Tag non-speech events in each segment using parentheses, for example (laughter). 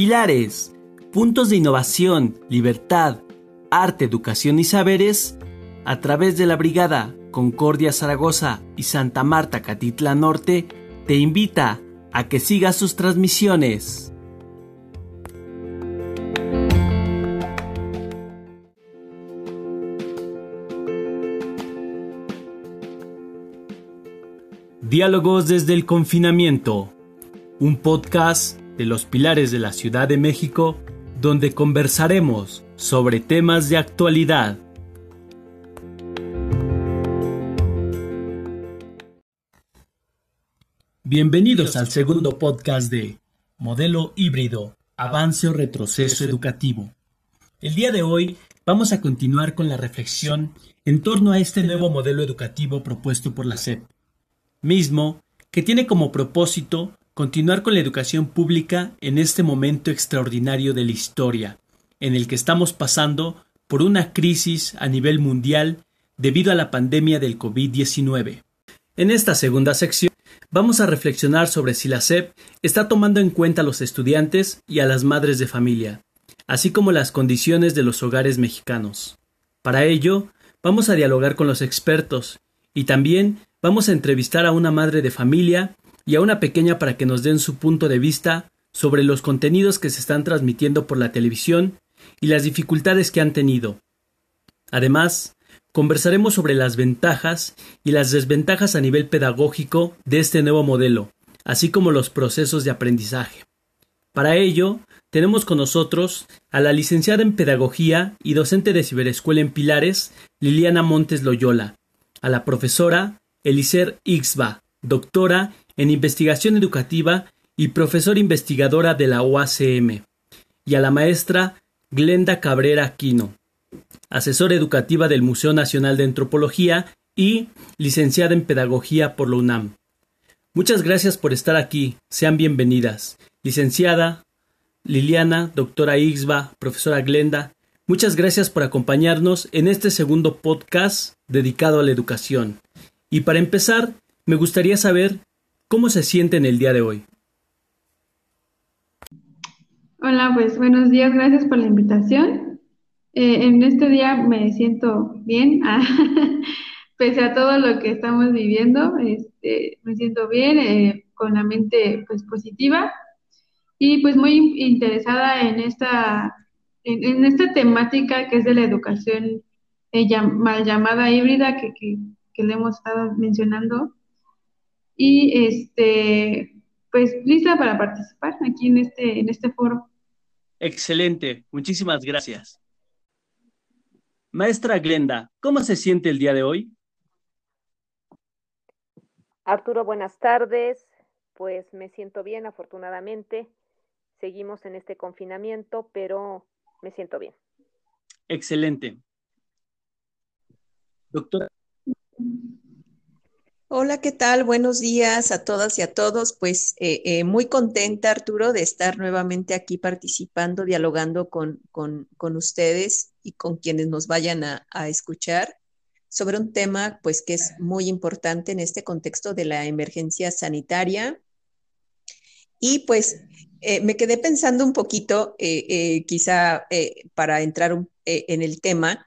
Pilares, puntos de innovación, libertad, arte, educación y saberes, a través de la Brigada Concordia Zaragoza y Santa Marta Catitla Norte, te invita a que sigas sus transmisiones. Diálogos desde el confinamiento, un podcast de los pilares de la Ciudad de México donde conversaremos sobre temas de actualidad. Bienvenidos al segundo podcast de Modelo Híbrido, Avance o Retroceso Educativo. El día de hoy vamos a continuar con la reflexión en torno a este nuevo modelo educativo propuesto por la SEP mismo que tiene como propósito continuar con la educación pública en este momento extraordinario de la historia, en el que estamos pasando por una crisis a nivel mundial debido a la pandemia del COVID-19. En esta segunda sección vamos a reflexionar sobre si la SEP está tomando en cuenta a los estudiantes y a las madres de familia, así como las condiciones de los hogares mexicanos. Para ello, vamos a dialogar con los expertos y también vamos a entrevistar a una madre de familia y a una pequeña para que nos den su punto de vista sobre los contenidos que se están transmitiendo por la televisión y las dificultades que han tenido. Además, conversaremos sobre las ventajas y las desventajas a nivel pedagógico de este nuevo modelo, así como los procesos de aprendizaje. Para ello, tenemos con nosotros a la licenciada en Pedagogía y docente de Ciberescuela en Pilares, Liliana Montes Loyola, a la profesora Elicer Ixba, doctora en investigación educativa y profesora investigadora de la OACM, y a la maestra Glenda Cabrera Aquino, asesora educativa del Museo Nacional de Antropología y licenciada en Pedagogía por la UNAM. Muchas gracias por estar aquí. Sean bienvenidas. Licenciada Liliana, doctora Ixba, profesora Glenda, muchas gracias por acompañarnos en este segundo podcast dedicado a la educación. Y para empezar, me gustaría saber cómo se sienten el día de hoy. Hola, pues buenos días, gracias por la invitación. Eh, en este día me siento bien, (laughs) ah, pese a todo lo que estamos viviendo, este, me siento bien, eh, con la mente pues positiva y pues muy interesada en esta, en, esta temática que es de la educación eh, mal llamada híbrida que, que que le hemos estado mencionando. Y este, pues lista para participar aquí en este, en este foro. Excelente, muchísimas gracias. Maestra Glenda, ¿cómo se siente el día de hoy? Arturo, buenas tardes. Pues me siento bien, afortunadamente. Seguimos en este confinamiento, pero me siento bien. Excelente. Doctora Hola, ¿qué tal? Buenos días a todas y a todos. Pues eh, eh, muy contenta, Arturo, de estar nuevamente aquí participando, dialogando con, con, ustedes y con quienes nos vayan a, escuchar sobre un tema pues que es muy importante en este contexto de la emergencia sanitaria. Y pues eh, me quedé pensando un poquito, quizá para entrar en el tema,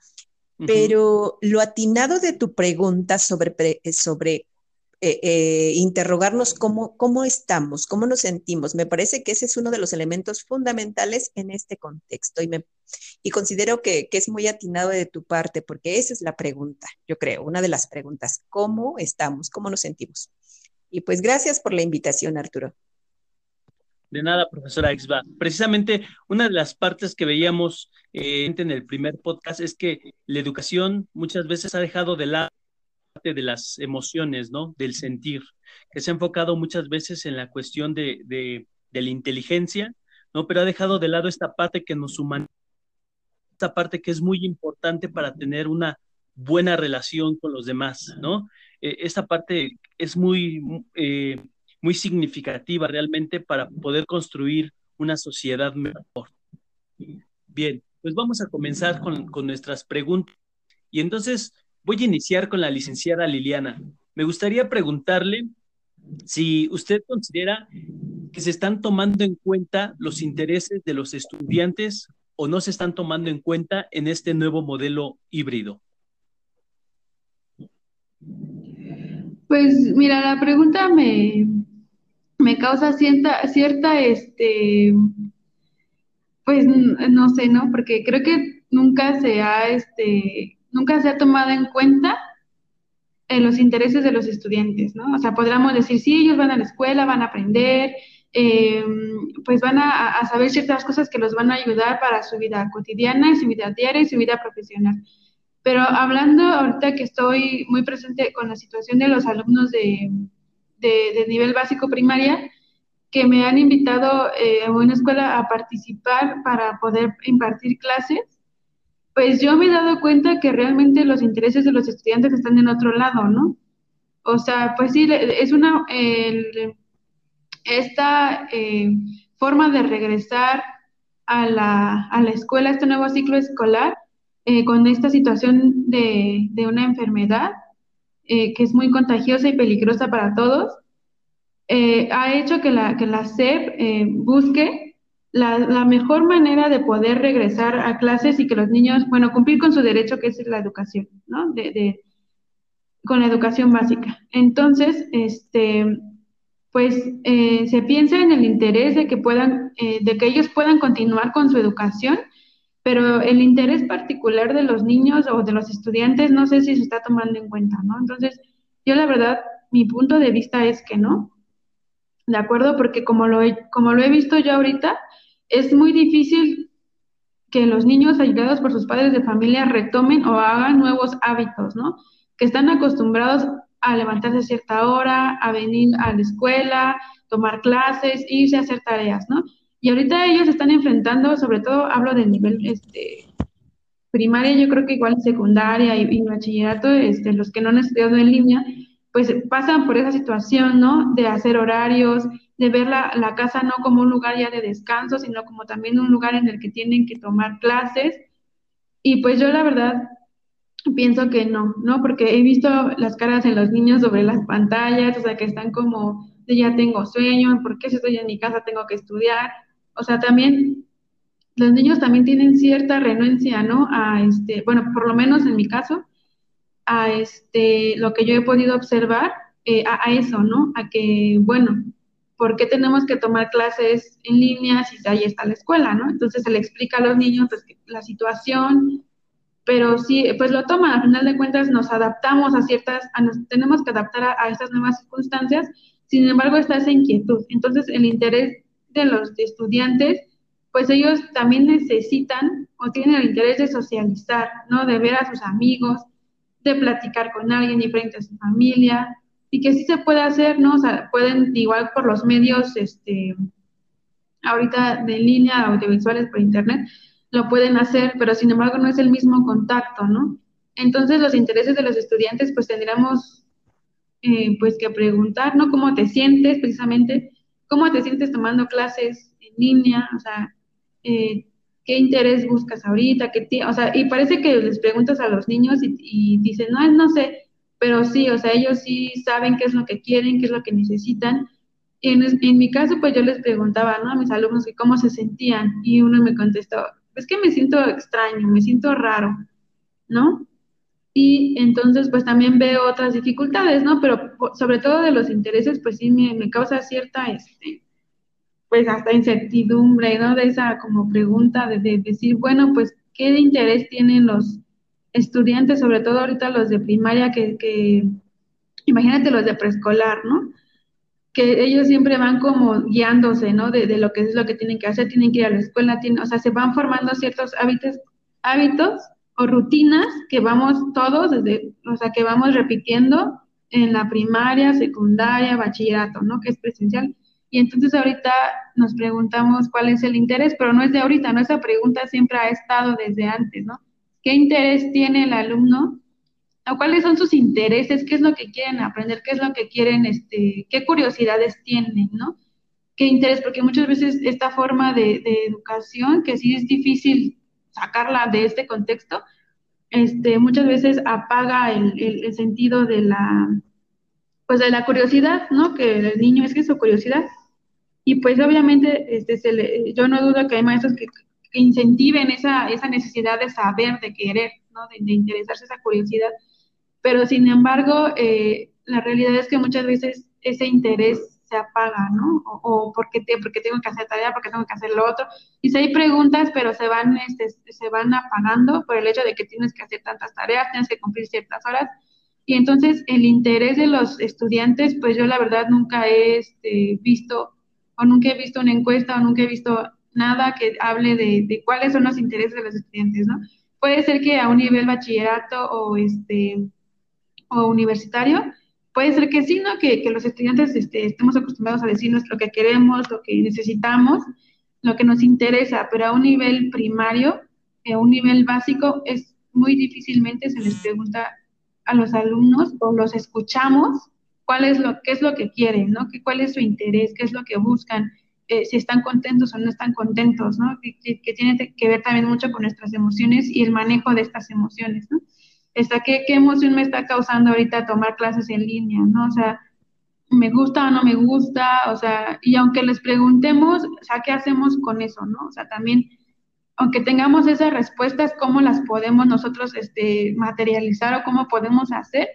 pero lo atinado de tu pregunta sobre, sobre eh, eh, interrogarnos cómo, cómo estamos, cómo nos sentimos. Me parece que ese es uno de los elementos fundamentales en este contexto y, me, y considero que, que, es muy atinado de tu parte porque esa es la pregunta, yo creo, una de las preguntas, ¿cómo estamos? ¿Cómo nos sentimos? Y pues gracias por la invitación, Arturo. De nada, profesora Exba. Precisamente una de las partes que veíamos eh, en el primer podcast es que la educación muchas veces ha dejado de lado de las emociones, ¿no? Del sentir, que se ha enfocado muchas veces en la cuestión de, de, la inteligencia, ¿no? Pero ha dejado de lado esta parte que nos humaniza, esta parte que es muy importante para tener una buena relación con los demás, ¿no? E, esta parte es muy, eh, muy significativa realmente para poder construir una sociedad mejor. Bien, pues vamos a comenzar con, con nuestras preguntas. Y entonces, Voy a iniciar con la licenciada Liliana. Me gustaría preguntarle si usted considera que se están tomando en cuenta los intereses de los estudiantes o no se están tomando en cuenta en este nuevo modelo híbrido? Pues mira, la pregunta me, me causa cierta, cierta, este, pues no sé, ¿no? Porque creo que nunca se ha, este, nunca se ha tomado en cuenta eh, los intereses de los estudiantes, ¿no? O sea, podríamos decir, sí, ellos van a la escuela, van a aprender, eh, pues van a, saber ciertas cosas que los van a ayudar para su vida cotidiana, su vida diaria y su vida profesional. Pero hablando ahorita que estoy muy presente con la situación de los alumnos de, de, nivel básico primaria, que me han invitado eh, a una escuela a participar para poder impartir clases, pues yo me he dado cuenta que realmente los intereses de los estudiantes están en otro lado, ¿no? O sea, pues sí, es una, esta eh, forma de regresar a la, a la, escuela, este nuevo ciclo escolar, eh, con esta situación de, de una enfermedad eh, que es muy contagiosa y peligrosa para todos, ha hecho que la, que la SEP busque la, mejor manera de poder regresar a clases y que los niños, bueno, cumplir con su derecho que es la educación, ¿no? De, de, con la educación básica. Entonces, este, pues eh, se piensa en el interés de que puedan, eh, de que ellos puedan continuar con su educación, pero el interés particular de los niños o de los estudiantes no sé si se está tomando en cuenta, ¿no? Entonces, yo la verdad, mi punto de vista es que no, ¿de acuerdo? Porque como lo he, como lo he visto yo ahorita, es muy difícil que los niños ayudados por sus padres de familia retomen o hagan nuevos hábitos, ¿no? Que están acostumbrados a levantarse a cierta hora, a venir a la escuela, tomar clases, irse a hacer tareas, ¿no? Y ahorita ellos están enfrentando, sobre todo hablo del nivel este, primaria, yo creo que igual secundaria y, bachillerato, este, los que no han estudiado en línea, pues pasan por esa situación, ¿no? De hacer horarios, de ver la, casa no como un lugar ya de descanso, sino como también un lugar en el que tienen que tomar clases. Y pues yo la verdad pienso que no, ¿no? Porque he visto las caras de los niños sobre las pantallas, o sea, que están como, ya tengo sueño, ¿por qué si estoy en mi casa tengo que estudiar? O sea, también los niños también tienen cierta renuencia, ¿no? A este, bueno, por lo menos en mi caso, a este, lo que yo he podido observar, eh, a, eso, ¿no? A que, bueno, ¿por qué tenemos que tomar clases en línea si ahí está la escuela, ¿no? Entonces se le explica a los niños pues, la situación, pero sí, pues lo toman, al final de cuentas nos adaptamos a ciertas, nos, tenemos que adaptar a, estas nuevas circunstancias, sin embargo está esa inquietud. Entonces el interés de los estudiantes, pues ellos también necesitan o tienen el interés de socializar, ¿no? De ver a sus amigos, de platicar con alguien diferente a su familia, y que sí se puede hacer, ¿no? O sea, pueden igual por los medios, este, ahorita de línea, audiovisuales por internet, lo pueden hacer, pero sin embargo no es el mismo contacto, ¿no? Entonces los intereses de los estudiantes pues tendríamos eh, pues que preguntar, ¿no? ¿Cómo te sientes precisamente? ¿Cómo te sientes tomando clases en línea? O sea, eh, ¿qué interés buscas ahorita? ¿Qué o sea, y parece que les preguntas a los niños y, dicen, no, no sé, pero sí, o sea, ellos sí saben qué es lo que quieren, qué es lo que necesitan. En, en mi caso, pues yo les preguntaba, ¿no? A mis alumnos que cómo se sentían y uno me contestó, es que me siento extraño, me siento raro, ¿no? Y entonces, pues también veo otras dificultades, ¿no? Pero sobre todo de los intereses, pues sí me, causa cierta, este, pues hasta incertidumbre, ¿no? De esa como pregunta de, decir, bueno, pues, ¿qué interés tienen los estudiantes, sobre todo ahorita los de primaria, que, imagínate los de preescolar, ¿no? que ellos siempre van como guiándose, ¿no? De, de, lo que es lo que tienen que hacer, tienen que ir a la escuela, tienen, o sea, se van formando ciertos hábitos, hábitos o rutinas que vamos todos, desde, o sea, que vamos repitiendo en la primaria, secundaria, bachillerato, ¿no? Que es presencial. Y entonces ahorita nos preguntamos cuál es el interés, pero no es de ahorita, ¿no? Esa pregunta siempre ha estado desde antes, ¿no? ¿Qué interés tiene el alumno cuáles son sus intereses, qué es lo que quieren aprender, qué es lo que quieren, este, qué curiosidades tienen, ¿no? Qué interés, porque muchas veces esta forma de, educación, que sí es difícil sacarla de este contexto, este, muchas veces apaga el, sentido de la, pues de la curiosidad, ¿no? Que el niño es que su curiosidad. Y pues obviamente este, se yo no dudo que hay maestros que, incentiven esa, esa necesidad de saber, de querer, ¿no? de, interesarse, esa curiosidad. Pero sin embargo, eh, la realidad es que muchas veces ese interés se apaga, ¿no? O, porque, te, porque tengo que hacer tarea, porque tengo que hacer lo otro. Y si hay preguntas, pero se van, este, se van apagando por el hecho de que tienes que hacer tantas tareas, tienes que cumplir ciertas horas. Y entonces el interés de los estudiantes, pues yo la verdad nunca he este, visto, o nunca he visto una encuesta, o nunca he visto nada que hable de, cuáles son los intereses de los estudiantes, ¿no? Puede ser que a un nivel bachillerato o, este, o universitario, puede ser que sí, ¿no? Que, los estudiantes este, estemos acostumbrados a decirnos lo que queremos, lo que necesitamos, lo que nos interesa, pero a un nivel primario, a un nivel básico, es muy difícilmente se les pregunta a los alumnos o los escuchamos cuál es lo, qué es lo que quieren, ¿no? ¿Qué, ¿Cuál es su interés? ¿Qué es lo que buscan? Eh, si están contentos o no están contentos, ¿no? Que, tiene que ver también mucho con nuestras emociones y el manejo de estas emociones, ¿no? Esta, ¿qué, ¿Qué emoción me está causando ahorita tomar clases en línea, ¿no? O sea, ¿me gusta o no me gusta? O sea, y aunque les preguntemos, o sea, ¿qué hacemos con eso, no? O sea, también aunque tengamos esas respuestas, ¿cómo las podemos nosotros este, materializar o cómo podemos hacer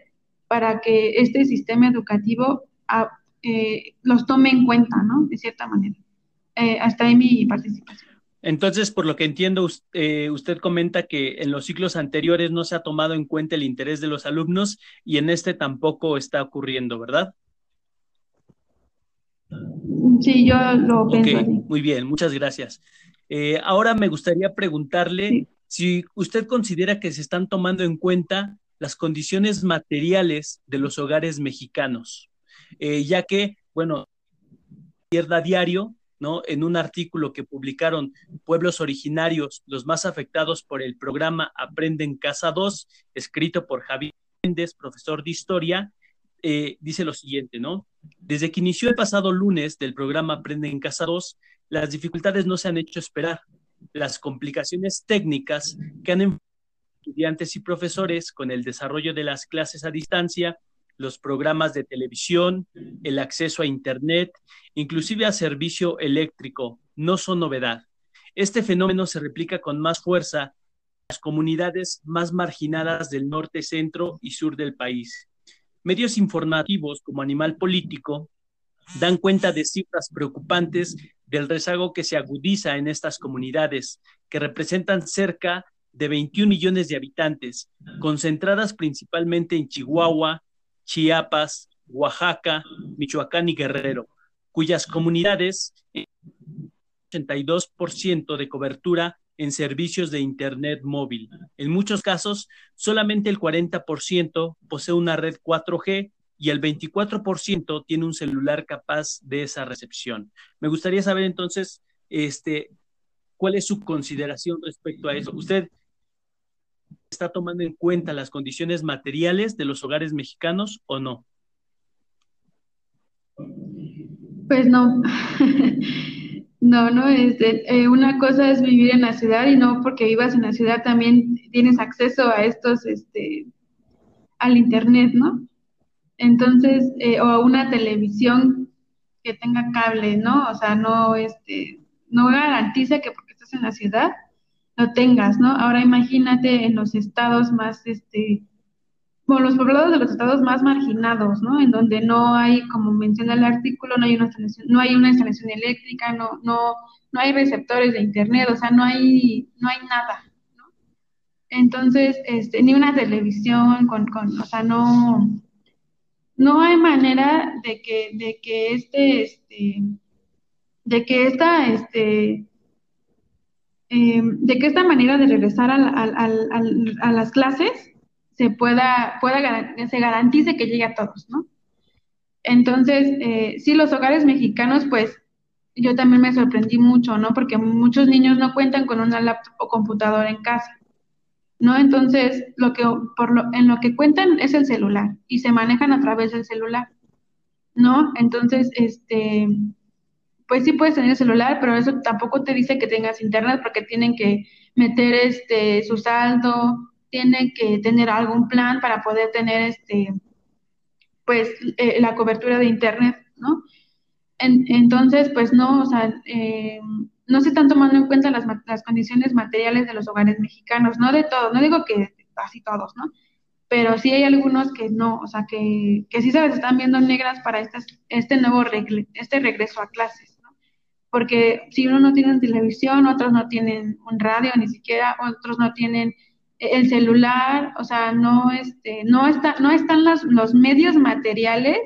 para que este sistema educativo ah, eh, los tome en cuenta, ¿no? De cierta manera. Eh, hasta ahí mi participación. Entonces, por lo que entiendo, eh, usted comenta que en los ciclos anteriores no se ha tomado en cuenta el interés de los alumnos y en este tampoco está ocurriendo, ¿verdad? Sí, yo lo pienso. muy bien, muchas gracias. Eh, ahora me gustaría preguntarle si usted considera que se están tomando en cuenta las condiciones materiales de los hogares mexicanos, eh, ya que, bueno, Izquierda Diario, ¿no? En un artículo que publicaron pueblos originarios, los más afectados por el programa Aprende en Casa 2, escrito por Javier Méndez, profesor de historia, eh, dice lo siguiente. Desde que inició el pasado lunes del programa Aprende en Casa 2, las dificultades no se han hecho esperar. Las complicaciones técnicas que han enfrentado estudiantes y profesores con el desarrollo de las clases a distancia, los programas de televisión, el acceso a Internet, inclusive a servicio eléctrico, no son novedad. Este fenómeno se replica con más fuerza en las comunidades más marginadas del norte, centro y sur del país. Medios informativos como Animal Político dan cuenta de cifras preocupantes del rezago que se agudiza en estas comunidades, que representan cerca de 21 millones de habitantes, concentradas principalmente en Chihuahua, Chiapas, Oaxaca, Michoacán y Guerrero, cuyas comunidades 82% de cobertura en servicios de Internet móvil. En muchos casos, solamente el 40% posee una red 4G y el 24% tiene un celular capaz de esa recepción. Me gustaría saber entonces, este, cuál es su consideración respecto a eso. ¿Usted está tomando en cuenta las condiciones materiales de los hogares mexicanos o no? Pues no. (laughs) no, no, es eh, una cosa es vivir en la ciudad y no porque vivas en la ciudad también tienes acceso a estos, este, al internet, ¿no? Entonces, eh, o una televisión que tenga cable, ¿no? O sea, no, este, no garantiza que porque estás en la ciudad lo tengas, ¿no? Ahora imagínate en los estados más, este, bueno, los poblados de los estados más marginados, ¿no? En donde no hay, como menciona el artículo, no hay una instalación, no hay una instalación eléctrica, no, no, no hay receptores de internet, o sea, no hay, no hay nada, ¿no? Entonces, este, ni una televisión con, con, o sea, no, no hay manera de que, de que este, este, de que esta, este, em, de que esta manera de regresar a las clases se pueda, pueda, se garantice que llegue a todos, ¿no? Entonces, eh, sí, los hogares mexicanos, pues, yo también me sorprendí mucho, ¿no? Porque muchos niños no cuentan con una laptop o computadora en casa. ¿no? Entonces, lo que, por lo, en lo que cuentan es el celular y se manejan a través del celular, ¿no? Entonces, este, pues sí puedes tener el celular, pero eso tampoco te dice que tengas internet porque tienen que meter este su saldo, tienen que tener algún plan para poder tener este pues eh, la cobertura de internet, ¿no? entonces, pues no, o sea, eh, no se están tomando en cuenta las, las condiciones materiales de los hogares mexicanos, no de todos, no digo que casi todos, ¿no? Pero sí hay algunos que no, o sea, que, que sí se les están viendo negras para este, este nuevo este regreso a clases. Porque si uno no tiene televisión, otros no tienen un radio, ni siquiera, otros no tienen el celular, o sea, no, este, no, está, no están los, los medios materiales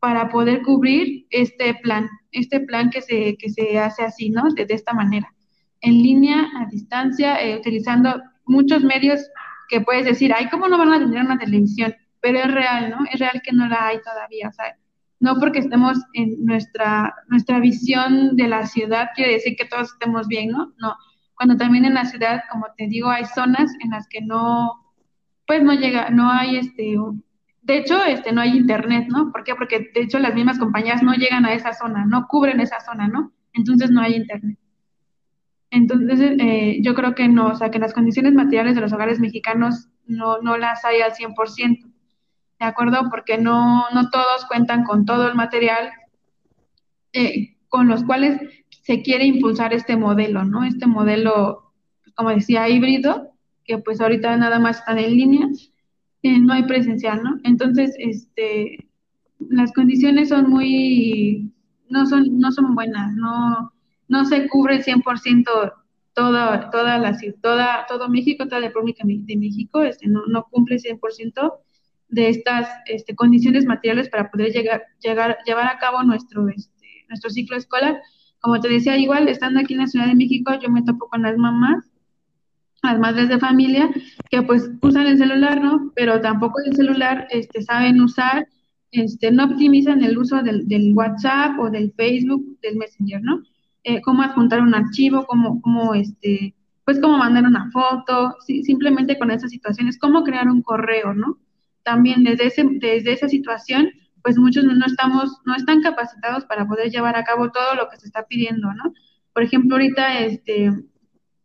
para poder cubrir este plan, este plan que se, que se hace así, ¿no? De, esta manera, en línea, a distancia, eh, utilizando muchos medios que puedes decir, ay, ¿cómo no van a tener una televisión? Pero es real, ¿no? Es real que no la hay todavía, o sea, no porque estemos en nuestra, nuestra visión de la ciudad quiere decir que todos estemos bien, ¿no? No, cuando también en la ciudad, como te digo, hay zonas en las que no, pues no llega, no hay este, de hecho, este, no hay internet, ¿no? ¿Por qué? Porque de hecho las mismas compañías no llegan a esa zona, no cubren esa zona, ¿no? Entonces no hay internet. Entonces, eh, yo creo que no, o sea, que las condiciones materiales de los hogares mexicanos no, no las hay al 100%, ¿de acuerdo? Porque no, no todos cuentan con todo el material eh, con los cuales se quiere impulsar este modelo, ¿no? Este modelo, como decía, híbrido, que pues ahorita nada más están en línea, eh, no hay presencial, ¿no? Entonces, este, las condiciones son muy, no son, no son buenas, no, no se cubre 100% toda, toda la, toda, todo México, toda la República de México, este, no, no cumple 100% de estas este, condiciones materiales para poder llegar, llevar a cabo nuestro, este, nuestro ciclo escolar como te decía, igual estando aquí en la Ciudad de México, yo me topo con las mamás, las madres de familia, que pues usan el celular, ¿no? Pero tampoco el celular este, saben usar, este, no optimizan el uso del, WhatsApp o del Facebook, del Messenger, ¿no? Eh, cómo adjuntar un archivo, cómo, cómo este, pues cómo mandar una foto, simplemente con esas situaciones, cómo crear un correo, ¿no? También desde, ese, desde esa situación, pues muchos no estamos, no están capacitados para poder llevar a cabo todo lo que se está pidiendo, ¿no? Por ejemplo, ahorita este,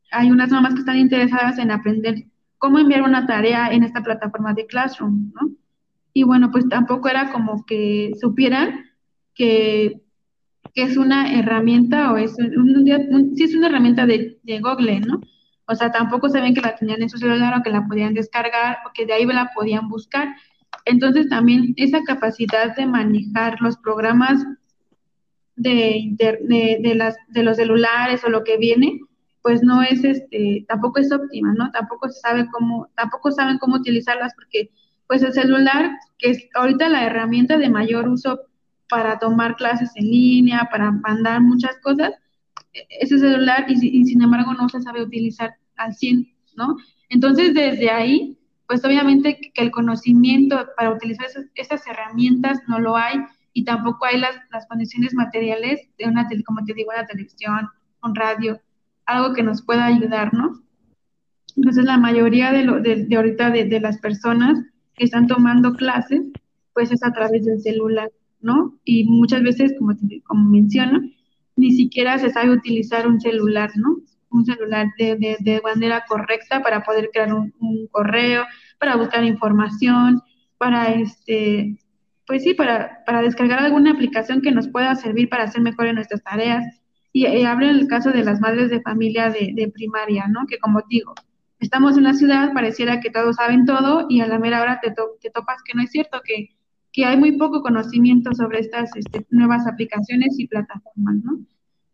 hay unas mamás que están interesadas en aprender cómo enviar una tarea en esta plataforma de Classroom, ¿no? Y bueno, pues tampoco era como que supieran que, es una herramienta o es un, sí es una herramienta de, de Google, ¿no? O sea, tampoco saben que la tenían en su celular o que la podían descargar o que de ahí la podían buscar. Entonces también esa capacidad de manejar los programas de, de, los celulares o lo que viene, pues no es este, tampoco es óptima, ¿no? Tampoco se sabe cómo, tampoco saben cómo utilizarlas porque pues el celular, que es ahorita la herramienta de mayor uso para tomar clases en línea, para mandar muchas cosas, ese celular y sin embargo no se sabe utilizar al 100, ¿no? Entonces desde ahí pues obviamente que el conocimiento para utilizar esas, herramientas no lo hay y tampoco hay las, las, condiciones materiales de una, como te digo, una televisión, un radio, algo que nos pueda ayudar, ¿no? Entonces la mayoría de, lo, de, ahorita de, las personas que están tomando clases, pues es a través del celular, ¿no? Y muchas veces, como, como menciono, ni siquiera se sabe utilizar un celular, ¿no? Un celular de, de, manera correcta para poder crear un, correo, para buscar información, para este, pues sí, para, para descargar alguna aplicación que nos pueda servir para hacer mejor en nuestras tareas. Y, y hablo en el caso de las madres de familia de, de primaria, ¿no? Que como digo, estamos en la ciudad, pareciera que todos saben todo y a la mera hora te, te topas que no es cierto, que, que hay muy poco conocimiento sobre estas este, nuevas aplicaciones y plataformas, ¿no?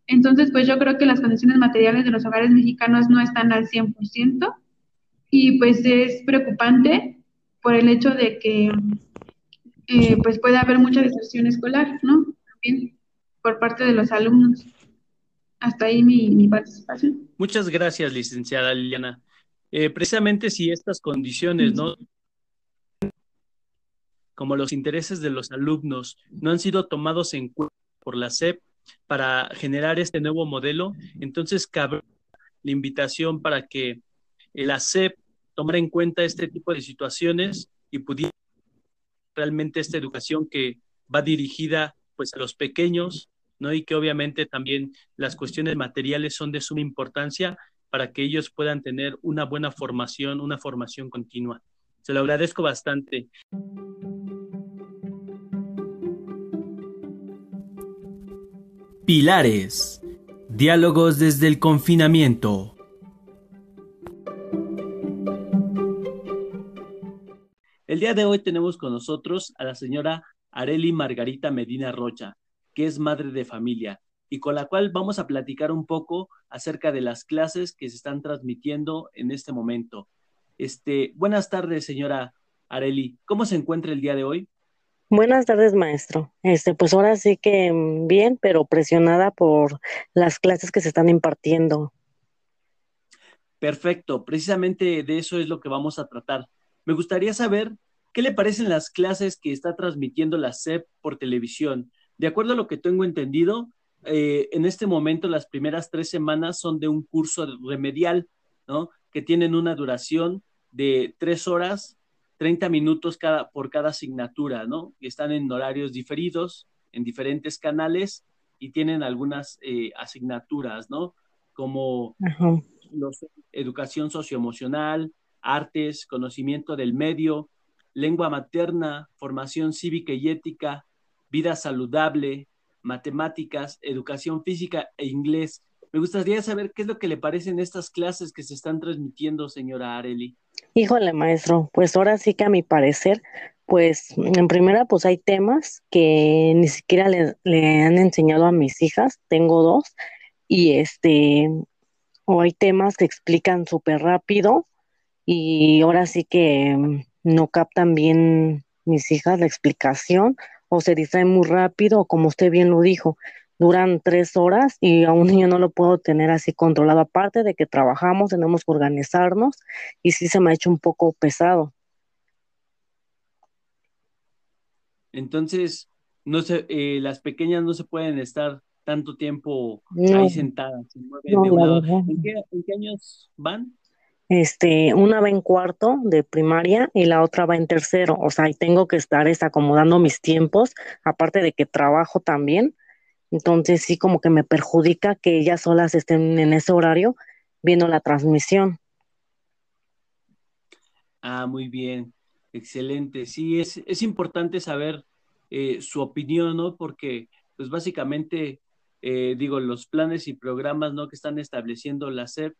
Entonces, pues yo creo que las condiciones materiales de los hogares mexicanos no están al 100% y pues es preocupante por el hecho de que eh, pues puede haber mucha deserción escolar, ¿no? También por parte de los alumnos. Hasta ahí mi, participación. Muchas gracias, licenciada Liliana. Eh, precisamente si estas condiciones, ¿no? Como los intereses de los alumnos no han sido tomados en cuenta por la SEP, para generar este nuevo modelo. Entonces, cabe la invitación para que el ACEP tomara en cuenta este tipo de situaciones y pudiera realmente esta educación que va dirigida pues a los pequeños, ¿no? Y que obviamente también las cuestiones materiales son de suma importancia para que ellos puedan tener una buena formación, una formación continua. Se lo agradezco bastante. Pilares. Diálogos desde el confinamiento. El día de hoy tenemos con nosotros a la señora Areli Margarita Medina Rocha, que es madre de familia y con la cual vamos a platicar un poco acerca de las clases que se están transmitiendo en este momento. Este, buenas tardes, señora Areli. ¿Cómo se encuentra el día de hoy? Buenas tardes, maestro. Este, pues ahora sí que mm, bien, pero presionada por las clases que se están impartiendo. Perfecto, precisamente de eso es lo que vamos a tratar. Me gustaría saber qué le parecen las clases que está transmitiendo la SEP por televisión. De acuerdo a lo que tengo entendido, eh, en este momento las primeras tres semanas son de un curso remedial, ¿no? Que tienen una duración de tres horas 30 minutos cada, por cada asignatura, ¿no? Están en horarios diferidos, en diferentes canales y tienen algunas eh, asignaturas, ¿no? Como educación socioemocional, artes, conocimiento del medio, lengua materna, formación cívica y ética, vida saludable, matemáticas, educación física e inglés. Me gustaría saber qué es lo que le parecen estas clases que se están transmitiendo, señora Areli. Híjole, maestro, pues ahora sí que a mi parecer, pues en primera, pues hay temas que ni siquiera le, han enseñado a mis hijas, tengo dos, y este, o hay temas que explican súper rápido y ahora sí que mm, no captan bien mis hijas la explicación o se distraen muy rápido, como usted bien lo dijo, duran tres horas y a un niño no lo puedo tener así controlado. Aparte de que trabajamos, tenemos que organizarnos y sí se me ha hecho un poco pesado. Entonces, no se, eh, las pequeñas no se pueden estar tanto tiempo ahí sentadas. ¿En, qué, ¿En qué años van? Este, una va en cuarto de primaria y la otra va en tercero. O sea, ahí tengo que estar acomodando mis tiempos, aparte de que trabajo también entonces sí como que me perjudica que ellas solas estén en ese horario viendo la transmisión. Ah, muy bien, excelente. Sí, es, es importante saber eh, su opinión, ¿no? Porque, pues básicamente, eh, digo, los planes y programas, ¿no? Que están estableciendo la SEP,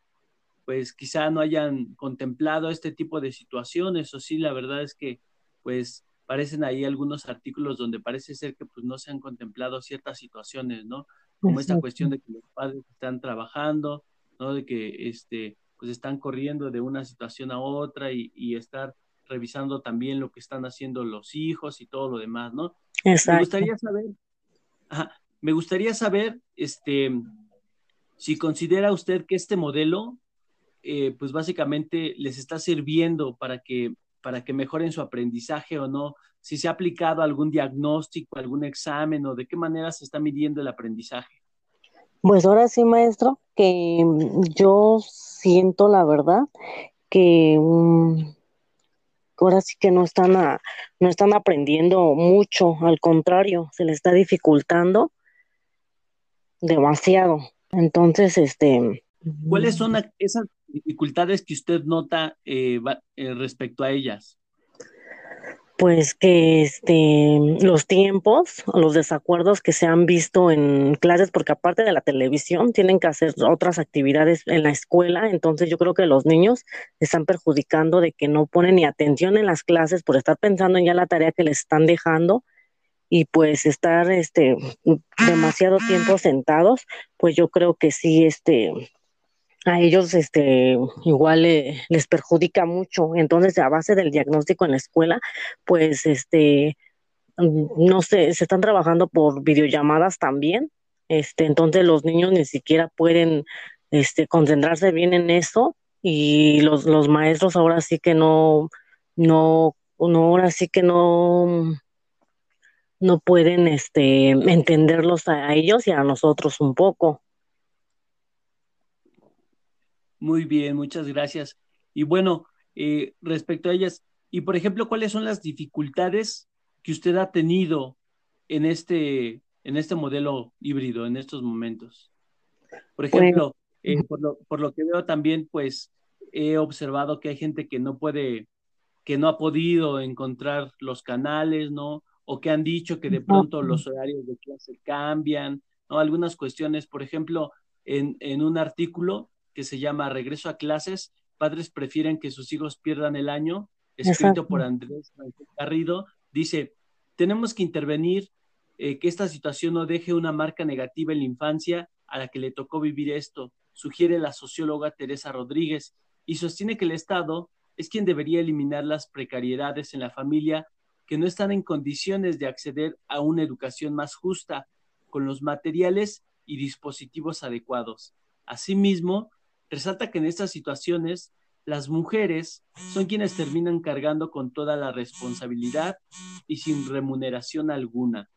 pues quizá no hayan contemplado este tipo de situaciones, o sí, la verdad es que, pues, parecen ahí algunos artículos donde parece ser que pues no se han contemplado ciertas situaciones, ¿no? Como esta cuestión de que los padres están trabajando, ¿no? De que este, pues están corriendo de una situación a otra y, y estar revisando también lo que están haciendo los hijos y todo lo demás, ¿no? Exacto. Me gustaría saber, me gustaría saber, este, si considera usted que este modelo, eh, pues básicamente les está sirviendo para que para que mejoren su aprendizaje o no, si se ha aplicado algún diagnóstico, algún examen o de qué manera se está midiendo el aprendizaje. Pues ahora sí, maestro, que mm, yo siento la verdad que mm, ahora sí que no están, no están aprendiendo mucho, al contrario, se les está dificultando demasiado. Entonces, este... ¿Cuáles son esas dificultades que usted nota eh, eh, respecto a ellas? Pues que este, los tiempos, los desacuerdos que se han visto en clases, porque aparte de la televisión tienen que hacer otras actividades en la escuela, entonces yo creo que los niños están perjudicando de que no ponen ni atención en las clases por estar pensando en ya la tarea que les están dejando y pues estar este demasiado tiempo sentados, pues yo creo que sí este a ellos este igual les perjudica mucho. Entonces, a base del diagnóstico en la escuela, pues este no sé, se están trabajando por videollamadas también. Este, entonces los niños ni siquiera pueden este concentrarse bien en eso y los, los maestros ahora sí que no no no ahora sí que no no pueden este entenderlos a ellos y a nosotros un poco. Muy bien, muchas gracias. Y bueno, eh, respecto a ellas, y por ejemplo, ¿cuáles son las dificultades que usted ha tenido en este, en este modelo híbrido, en estos momentos? Por pues, ejemplo, eh, por, lo, por lo que veo también, pues he observado que hay gente que no puede, que no ha podido encontrar los canales, ¿no? O que han dicho que de pronto los horarios de clase cambian, ¿no? Algunas cuestiones, por ejemplo, en, en un artículo que se llama Regreso a clases, padres prefieren que sus hijos pierdan el año, escrito por Andrés Garrido, dice, tenemos que intervenir eh, que esta situación no deje una marca negativa en la infancia a la que le tocó vivir esto, sugiere la socióloga Teresa Rodríguez, y sostiene que el Estado es quien debería eliminar las precariedades en la familia que no están en condiciones de acceder a una educación más justa, con los materiales y dispositivos adecuados. Asimismo, resalta que en estas situaciones las mujeres son quienes terminan cargando con toda la responsabilidad y sin remuneración alguna.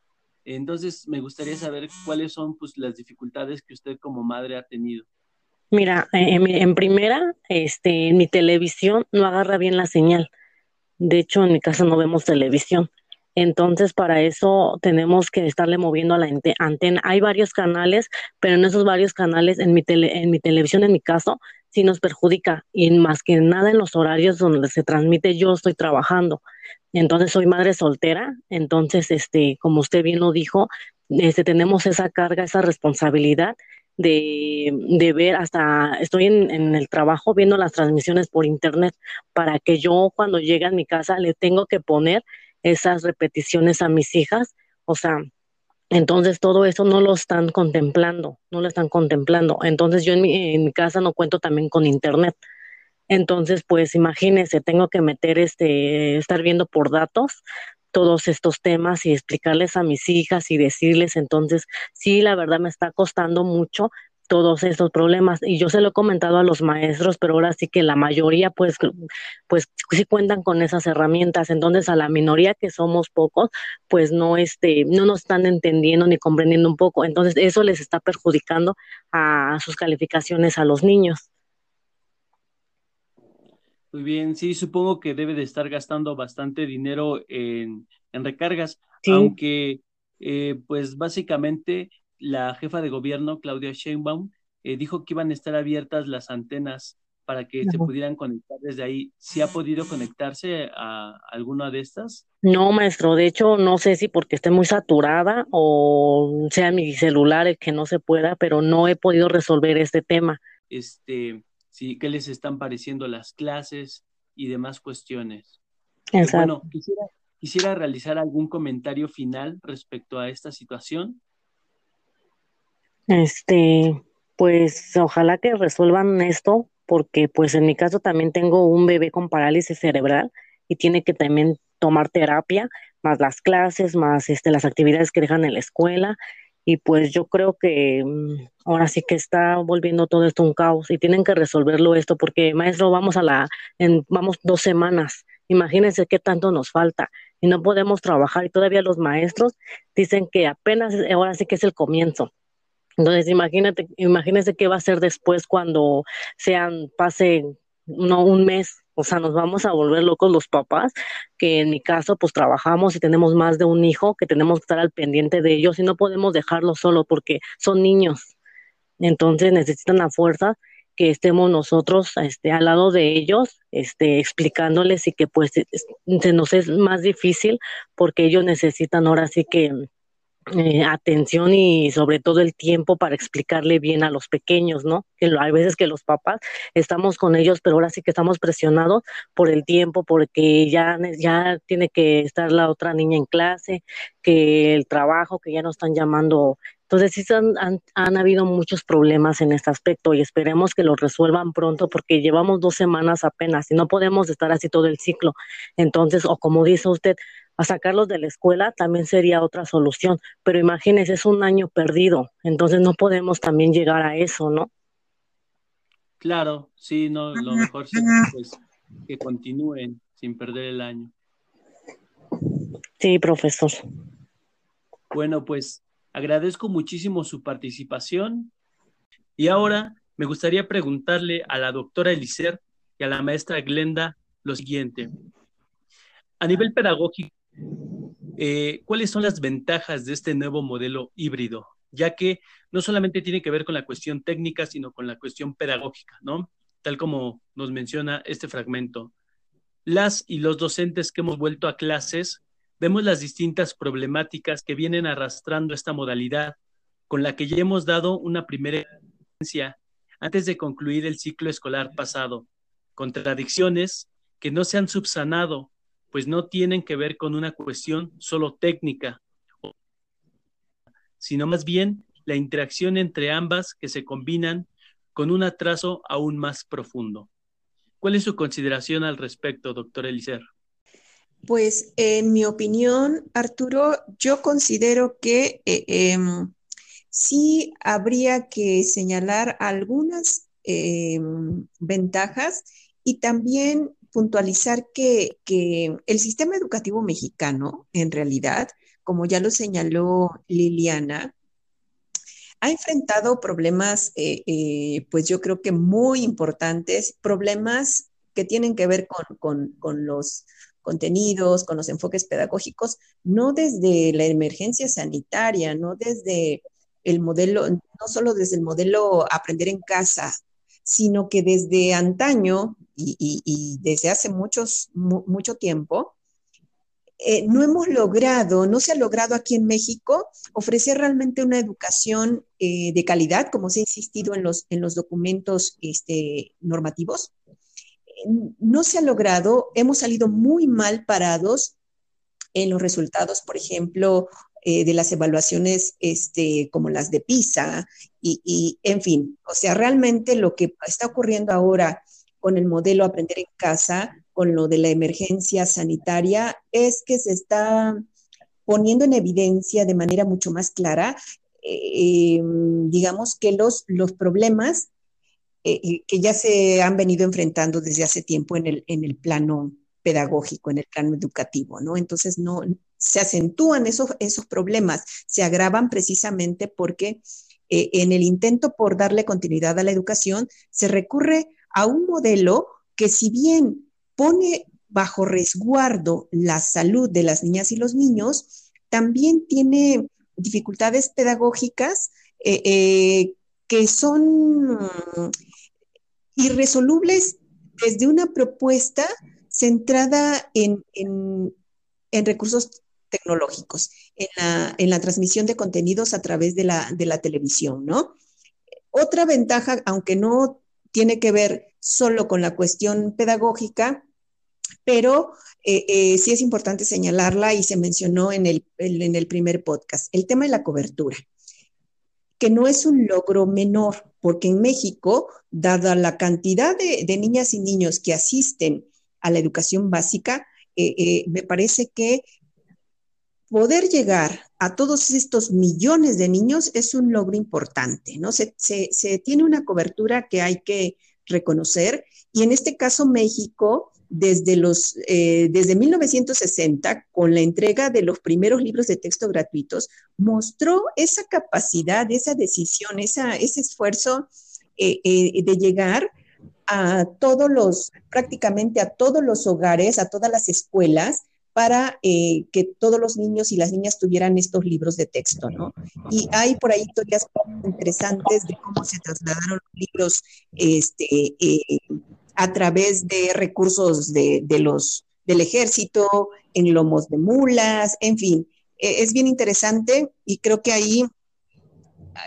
Entonces, me gustaría saber cuáles son pues, las dificultades que usted como madre ha tenido. Mira, en, primera, este, en mi televisión no agarra bien la señal. De hecho, en mi casa no vemos televisión. Entonces, para eso tenemos que estarle moviendo a la antena. Hay varios canales, pero en esos varios canales, en mi, en mi televisión, en mi caso, sí nos perjudica. Y más que nada en los horarios donde se transmite, yo estoy trabajando. Entonces, soy madre soltera. Entonces, este, como usted bien lo dijo, este, tenemos esa carga, esa responsabilidad de, de, ver hasta, estoy en, en, el trabajo viendo las transmisiones por internet para que yo cuando llegue a mi casa le tengo que poner esas repeticiones a mis hijas, o sea, entonces todo eso no lo están contemplando, no lo están contemplando. Entonces yo en mi, casa no cuento también con internet. Entonces, pues imagínense, tengo que meter este, estar viendo por datos todos estos temas y explicarles a mis hijas y decirles, entonces, sí, la verdad me está costando mucho, todos estos problemas. Y yo se lo he comentado a los maestros, pero ahora sí que la mayoría, pues, pues sí cuentan con esas herramientas. Entonces, a la minoría que somos pocos, pues no, este, no nos están entendiendo ni comprendiendo un poco. Entonces, eso les está perjudicando a sus calificaciones a los niños. Muy bien, sí, supongo que debe de estar gastando bastante dinero en, en recargas, aunque eh, pues básicamente la jefa de gobierno, Claudia Sheinbaum, eh, dijo que iban a estar abiertas las antenas para que se pudieran conectar desde ahí. ¿Sí ha podido conectarse a alguna de estas? No, maestro, de hecho no sé si porque esté muy saturada o sea mi celular el que no se pueda, pero no he podido resolver este tema. Este, sí, ¿qué les están pareciendo las clases y demás cuestiones? Exacto. Bueno, quisiera, quisiera realizar algún comentario final respecto a esta situación. Este, pues ojalá que resuelvan esto, porque pues en mi caso también tengo un bebé con parálisis cerebral y tiene que también tomar terapia, más las clases, más este, las actividades que dejan en la escuela. Y pues yo creo que mm, ahora sí que está volviendo todo esto un caos y tienen que resolverlo esto porque maestro vamos a la, en, vamos dos semanas, imagínense qué tanto nos falta y no podemos trabajar. Y todavía los maestros dicen que apenas ahora sí que es el comienzo entonces, imagínate, imagínese qué va a ser después cuando sean, pase no un mes, o sea, nos vamos a volver locos los papás, que en mi caso, pues trabajamos y tenemos más de un hijo, que tenemos que estar al pendiente de ellos y no podemos dejarlos solo porque son niños. Entonces necesitan la fuerza que estemos nosotros este, al lado de ellos, este, explicándoles y que pues se nos es más difícil porque ellos necesitan ahora sí que eh, atención y sobre todo el tiempo para explicarle bien a los pequeños, ¿no? Que hay veces que los papás estamos con ellos, pero ahora sí que estamos presionados por el tiempo, porque ya, ya tiene que estar la otra niña en clase, que el trabajo, que ya nos están llamando. Entonces sí han, han, han habido muchos problemas en este aspecto y esperemos que los resuelvan pronto porque llevamos dos semanas apenas y no podemos estar así todo el ciclo. Entonces, o como dice usted, a sacarlos de la escuela también sería otra solución, pero imagínense, es un año perdido, entonces no podemos también llegar a eso, ¿no? Claro, sí, no, lo mejor es pues, que continúen sin perder el año. Sí, profesor. Bueno, pues agradezco muchísimo su participación y ahora me gustaría preguntarle a la doctora Elicer y a la maestra Glenda lo siguiente. A nivel pedagógico, eh, ¿cuáles son las ventajas de este nuevo modelo híbrido? Ya que no solamente tiene que ver con la cuestión técnica, sino con la cuestión pedagógica, ¿no? Tal como nos menciona este fragmento. Las y los docentes que hemos vuelto a clases vemos las distintas problemáticas que vienen arrastrando esta modalidad, con la que ya hemos dado una primera experiencia antes de concluir el ciclo escolar pasado. Contradicciones que no se han subsanado, pues no tienen que ver con una cuestión solo técnica, sino más bien la interacción entre ambas que se combinan con un atraso aún más profundo. ¿Cuál es su consideración al respecto, doctor Elicer? Pues en mi opinión, Arturo, yo considero que eh, em, sí habría que señalar algunas em, ventajas y también puntualizar que, el sistema educativo mexicano, en realidad, como ya lo señaló Liliana, ha enfrentado problemas, eh, eh, pues yo creo que muy importantes, problemas que tienen que ver con, los contenidos, con los enfoques pedagógicos, no desde la emergencia sanitaria, no desde el modelo, no solo desde el modelo aprender en casa, sino que desde antaño y, desde hace muchos, mucho tiempo, eh, no hemos logrado, no se ha logrado aquí en México ofrecer realmente una educación eh, de calidad, como se ha insistido en los, en los documentos este, normativos. no se ha logrado, hemos salido muy mal parados en los resultados, por ejemplo, eh, de las evaluaciones este, como las de PISA y, en fin, o sea, realmente lo que está ocurriendo ahora con el modelo aprender en casa, con lo de la emergencia sanitaria, es que se está poniendo en evidencia de manera mucho más clara, eh, digamos, que los, los problemas eh, que ya se han venido enfrentando desde hace tiempo en el, en el plano pedagógico, en el plano educativo, ¿no? Entonces, no, se acentúan esos, esos problemas, se agravan precisamente porque eh, en el intento por darle continuidad a la educación se recurre a un modelo que si bien pone bajo resguardo la salud de las niñas y los niños, también tiene dificultades pedagógicas eh, eh, que son irresolubles desde una propuesta centrada en, en, en recursos tecnológicos, en la, en la transmisión de contenidos a través de la, de la televisión, ¿no? Otra ventaja, aunque no tiene que ver solo con la cuestión pedagógica, pero eh, eh, sí es importante señalarla y se mencionó en el, en el primer podcast, el tema de la cobertura, que no es un logro menor, porque en México, dada la cantidad de, niñas y niños que asisten a la educación básica, eh, me parece que poder llegar a todos estos millones de niños es un logro importante, ¿no? Se, tiene una cobertura que hay que reconocer y en este caso México, desde, los, eh, desde 1960, con la entrega de los primeros libros de texto gratuitos, mostró esa capacidad, esa decisión, ese esfuerzo eh, eh, de llegar a todos los, prácticamente a todos los hogares, a todas las escuelas, para eh, que todos los niños y las niñas tuvieran estos libros de texto, ¿no? Y hay por ahí historias interesantes de cómo se trasladaron los libros este, eh, a través de recursos de, los, del ejército, en lomos de mulas, en fin, e, es bien interesante y creo que ahí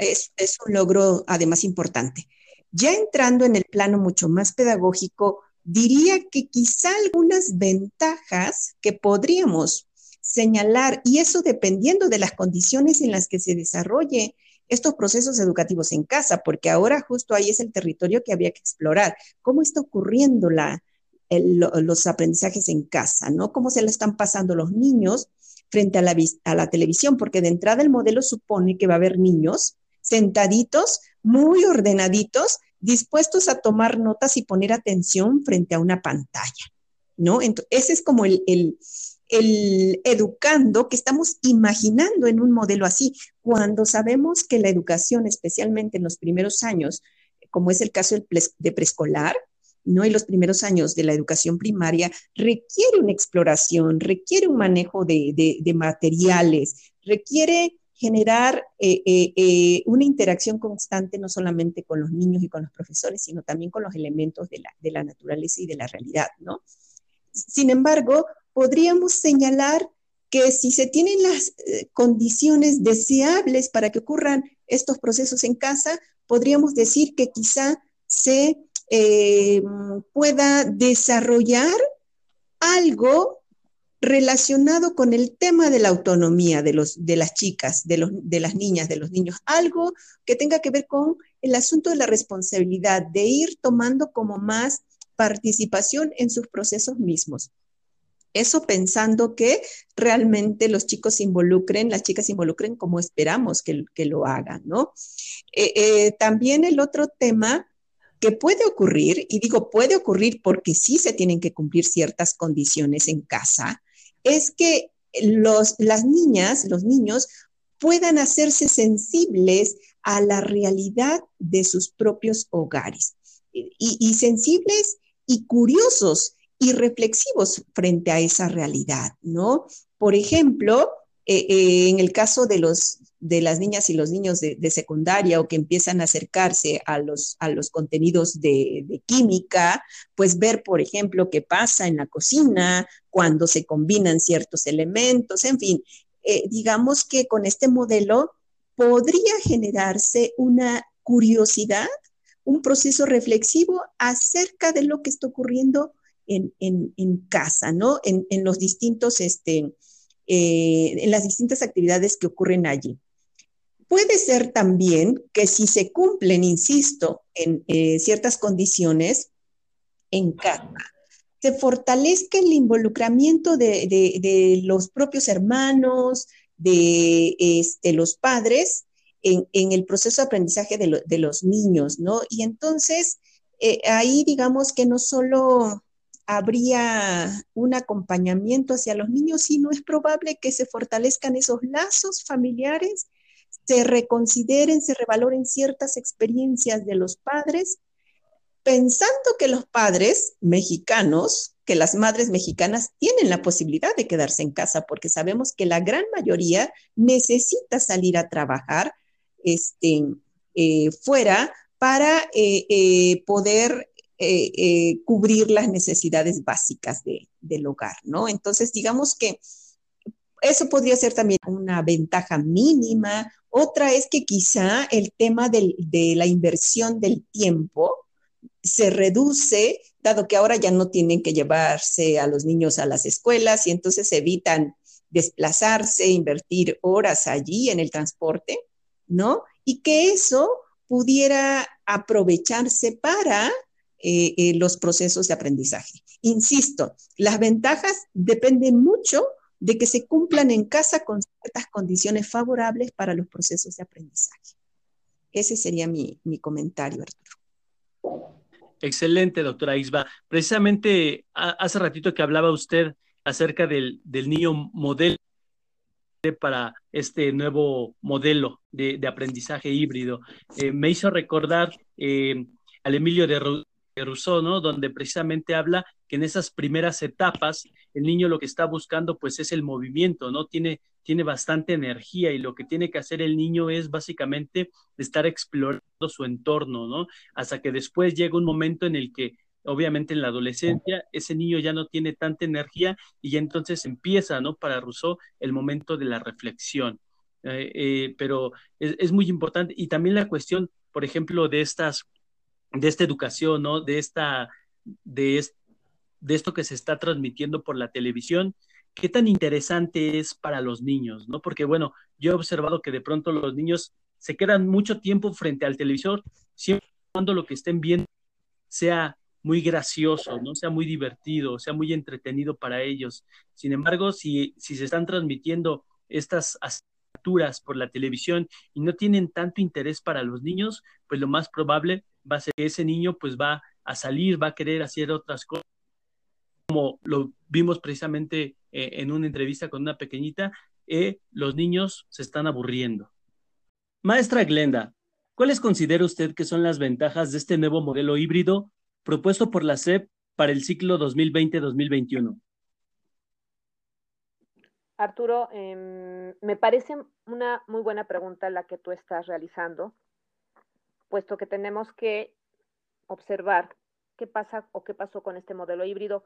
es, es un logro además importante. Ya entrando en el plano mucho más pedagógico, diría que quizá algunas ventajas que podríamos señalar, y eso dependiendo de las condiciones en las que se desarrolle estos procesos educativos en casa, porque ahora justo ahí es el territorio que había que explorar. ¿Cómo está ocurriendo la, los aprendizajes en casa? ¿no? ¿Cómo se le están pasando los niños frente a la, a la televisión? Porque de entrada el modelo supone que va a haber niños sentaditos, muy ordenaditos, dispuestos a tomar notas y poner atención frente a una pantalla, ¿no? Entonces, ese es como el, educando que estamos imaginando en un modelo así, cuando sabemos que la educación, especialmente en los primeros años, como es el caso de preescolar, ¿no? Y los primeros años de la educación primaria requiere una exploración, requiere un manejo de materiales, requiere generar eh, eh, eh, una interacción constante no solamente con los niños y con los profesores, sino también con los elementos de la, de la naturaleza y de la realidad, ¿no? Sin embargo, podríamos señalar que si se tienen las condiciones deseables para que ocurran estos procesos en casa, podríamos decir que quizá se pueda desarrollar algo relacionado con el tema de la autonomía de, los, de las chicas, de, los, de las niñas, de los niños, algo que tenga que ver con el asunto de la responsabilidad, de ir tomando como más participación en sus procesos mismos. Eso pensando que realmente los chicos se involucren, las chicas se involucren como esperamos que, que lo hagan, ¿no? Eh, eh, también el otro tema que puede ocurrir, y digo puede ocurrir porque sí se tienen que cumplir ciertas condiciones en casa, es que los, las niñas, los niños, puedan hacerse sensibles a la realidad de sus propios hogares y, sensibles y curiosos y reflexivos frente a esa realidad, ¿no? Por ejemplo, eh, eh, en el caso de, los, de las niñas y los niños de, secundaria o que empiezan a acercarse a los, a los contenidos de, química, pues ver, por ejemplo, qué pasa en la cocina, cuando se combinan ciertos elementos, en fin, eh, digamos que con este modelo podría generarse una curiosidad, un proceso reflexivo acerca de lo que está ocurriendo en, casa, ¿no? En, en los distintos, este, eh, en las distintas actividades que ocurren allí. Puede ser también que si se cumplen, insisto, en eh, ciertas condiciones en casa, se fortalezca el involucramiento de, los propios hermanos, de este, los padres, en, el proceso de aprendizaje de, los niños, ¿no? Y entonces, eh, ahí digamos que no solo habría un acompañamiento hacia los niños, sino es probable que se fortalezcan esos lazos familiares, se reconsideren, se revaloren ciertas experiencias de los padres, pensando que los padres mexicanos, que las madres mexicanas tienen la posibilidad de quedarse en casa, porque sabemos que la gran mayoría necesita salir a trabajar este, eh, fuera para eh, eh, poder cubrir las necesidades básicas del hogar, ¿no? Entonces, digamos que eso podría ser también una ventaja mínima. Otra es que quizá el tema de la inversión del tiempo se reduce, dado que ahora ya no tienen que llevarse a los niños a las escuelas y entonces evitan desplazarse, invertir horas allí en el transporte, ¿no? Y que eso pudiera aprovecharse para eh, eh, los procesos de aprendizaje. Insisto, las ventajas dependen mucho de que se cumplan en casa con ciertas condiciones favorables para los procesos de aprendizaje. Ese sería mi, comentario, Arturo. Excelente, doctora Isba. Precisamente hace ratito que hablaba usted acerca del, niño modelo para este nuevo modelo de, aprendizaje híbrido. Eh, me hizo recordar al Emilio de, Rousseau, ¿no? Donde precisamente habla en esas primeras etapas el niño lo que está buscando pues es el movimiento, ¿no? Tiene, tiene bastante energía y lo que tiene que hacer el niño es básicamente estar explorando su entorno, ¿no? Hasta que después llega un momento en el que obviamente en la adolescencia ese niño ya no tiene tanta energía y entonces empieza, ¿no? Para Rousseau el momento de la reflexión. Eh, eh, pero es, es, muy importante y también la cuestión, por ejemplo, de estas de esta educación, ¿no? De esta, de, de esto que se está transmitiendo por la televisión, qué tan interesante es para los niños, ¿no? Porque bueno, yo he observado que de pronto los niños se quedan mucho tiempo frente al televisor, siempre cuando lo que estén viendo sea muy gracioso, ¿no? Sea muy divertido, sea muy entretenido para ellos. Sin embargo, si, si se están transmitiendo estas asignaturas por la televisión y no tienen tanto interés para los niños, pues lo más probable va a ser que ese niño pues va a salir, va a querer hacer otras cosas, como lo vimos precisamente eh, en una entrevista con una pequeñita, eh, los niños se están aburriendo. Maestra Glenda, ¿cuáles considera usted que son las ventajas de este nuevo modelo híbrido propuesto por la SEP para el ciclo 2020-2021? Arturo, em, me parece una muy buena pregunta la que tú estás realizando puesto que tenemos que observar qué pasa o qué pasó con este modelo híbrido,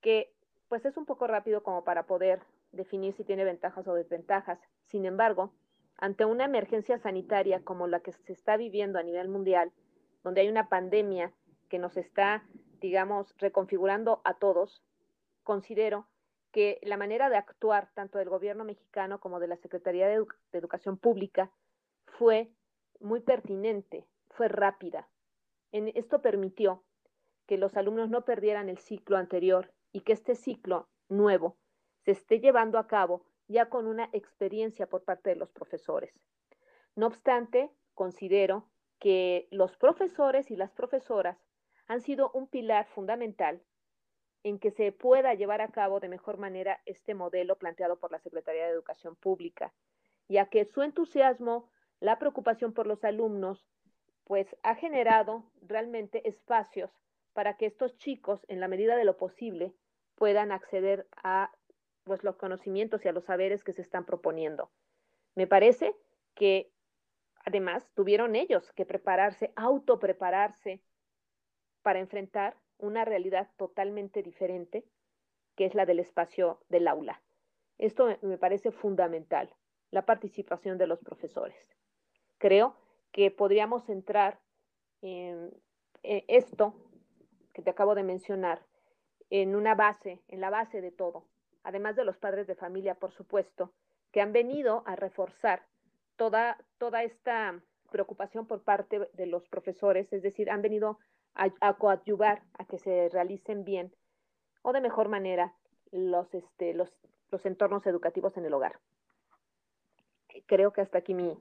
que pues es un poco rápido como para poder definir si tiene ventajas o desventajas. Sin embargo, ante una emergencia sanitaria como la que se está viviendo a nivel mundial, donde hay una pandemia que nos está, digamos, reconfigurando a todos, considero que la manera de actuar tanto del gobierno mexicano como de la Secretaría de, Educación Pública fue muy pertinente, fue rápida. En, esto permitió que los alumnos no perdieran el ciclo anterior y que este ciclo nuevo se esté llevando a cabo ya con una experiencia por parte de los profesores. No obstante, considero que los profesores y las profesoras han sido un pilar fundamental en que se pueda llevar a cabo de mejor manera este modelo planteado por la Secretaría de Educación Pública, ya que su entusiasmo, la preocupación por los alumnos, pues ha generado realmente espacios para que estos chicos, en la medida de lo posible, puedan acceder a pues, los conocimientos y a los saberes que se están proponiendo. Me parece que además tuvieron ellos que prepararse, autoprepararse para enfrentar una realidad totalmente diferente, que es la del espacio del aula. Esto me parece fundamental, la participación de los profesores. Creo que podríamos entrar en, esto que te acabo de mencionar en una base, en la base de todo, además de los padres de familia, por supuesto, que han venido a reforzar toda, toda esta preocupación por parte de los profesores, es decir, han venido a, coadyuvar a que se realicen bien o de mejor manera los, este, los, los entornos educativos en el hogar. Creo que hasta aquí mi,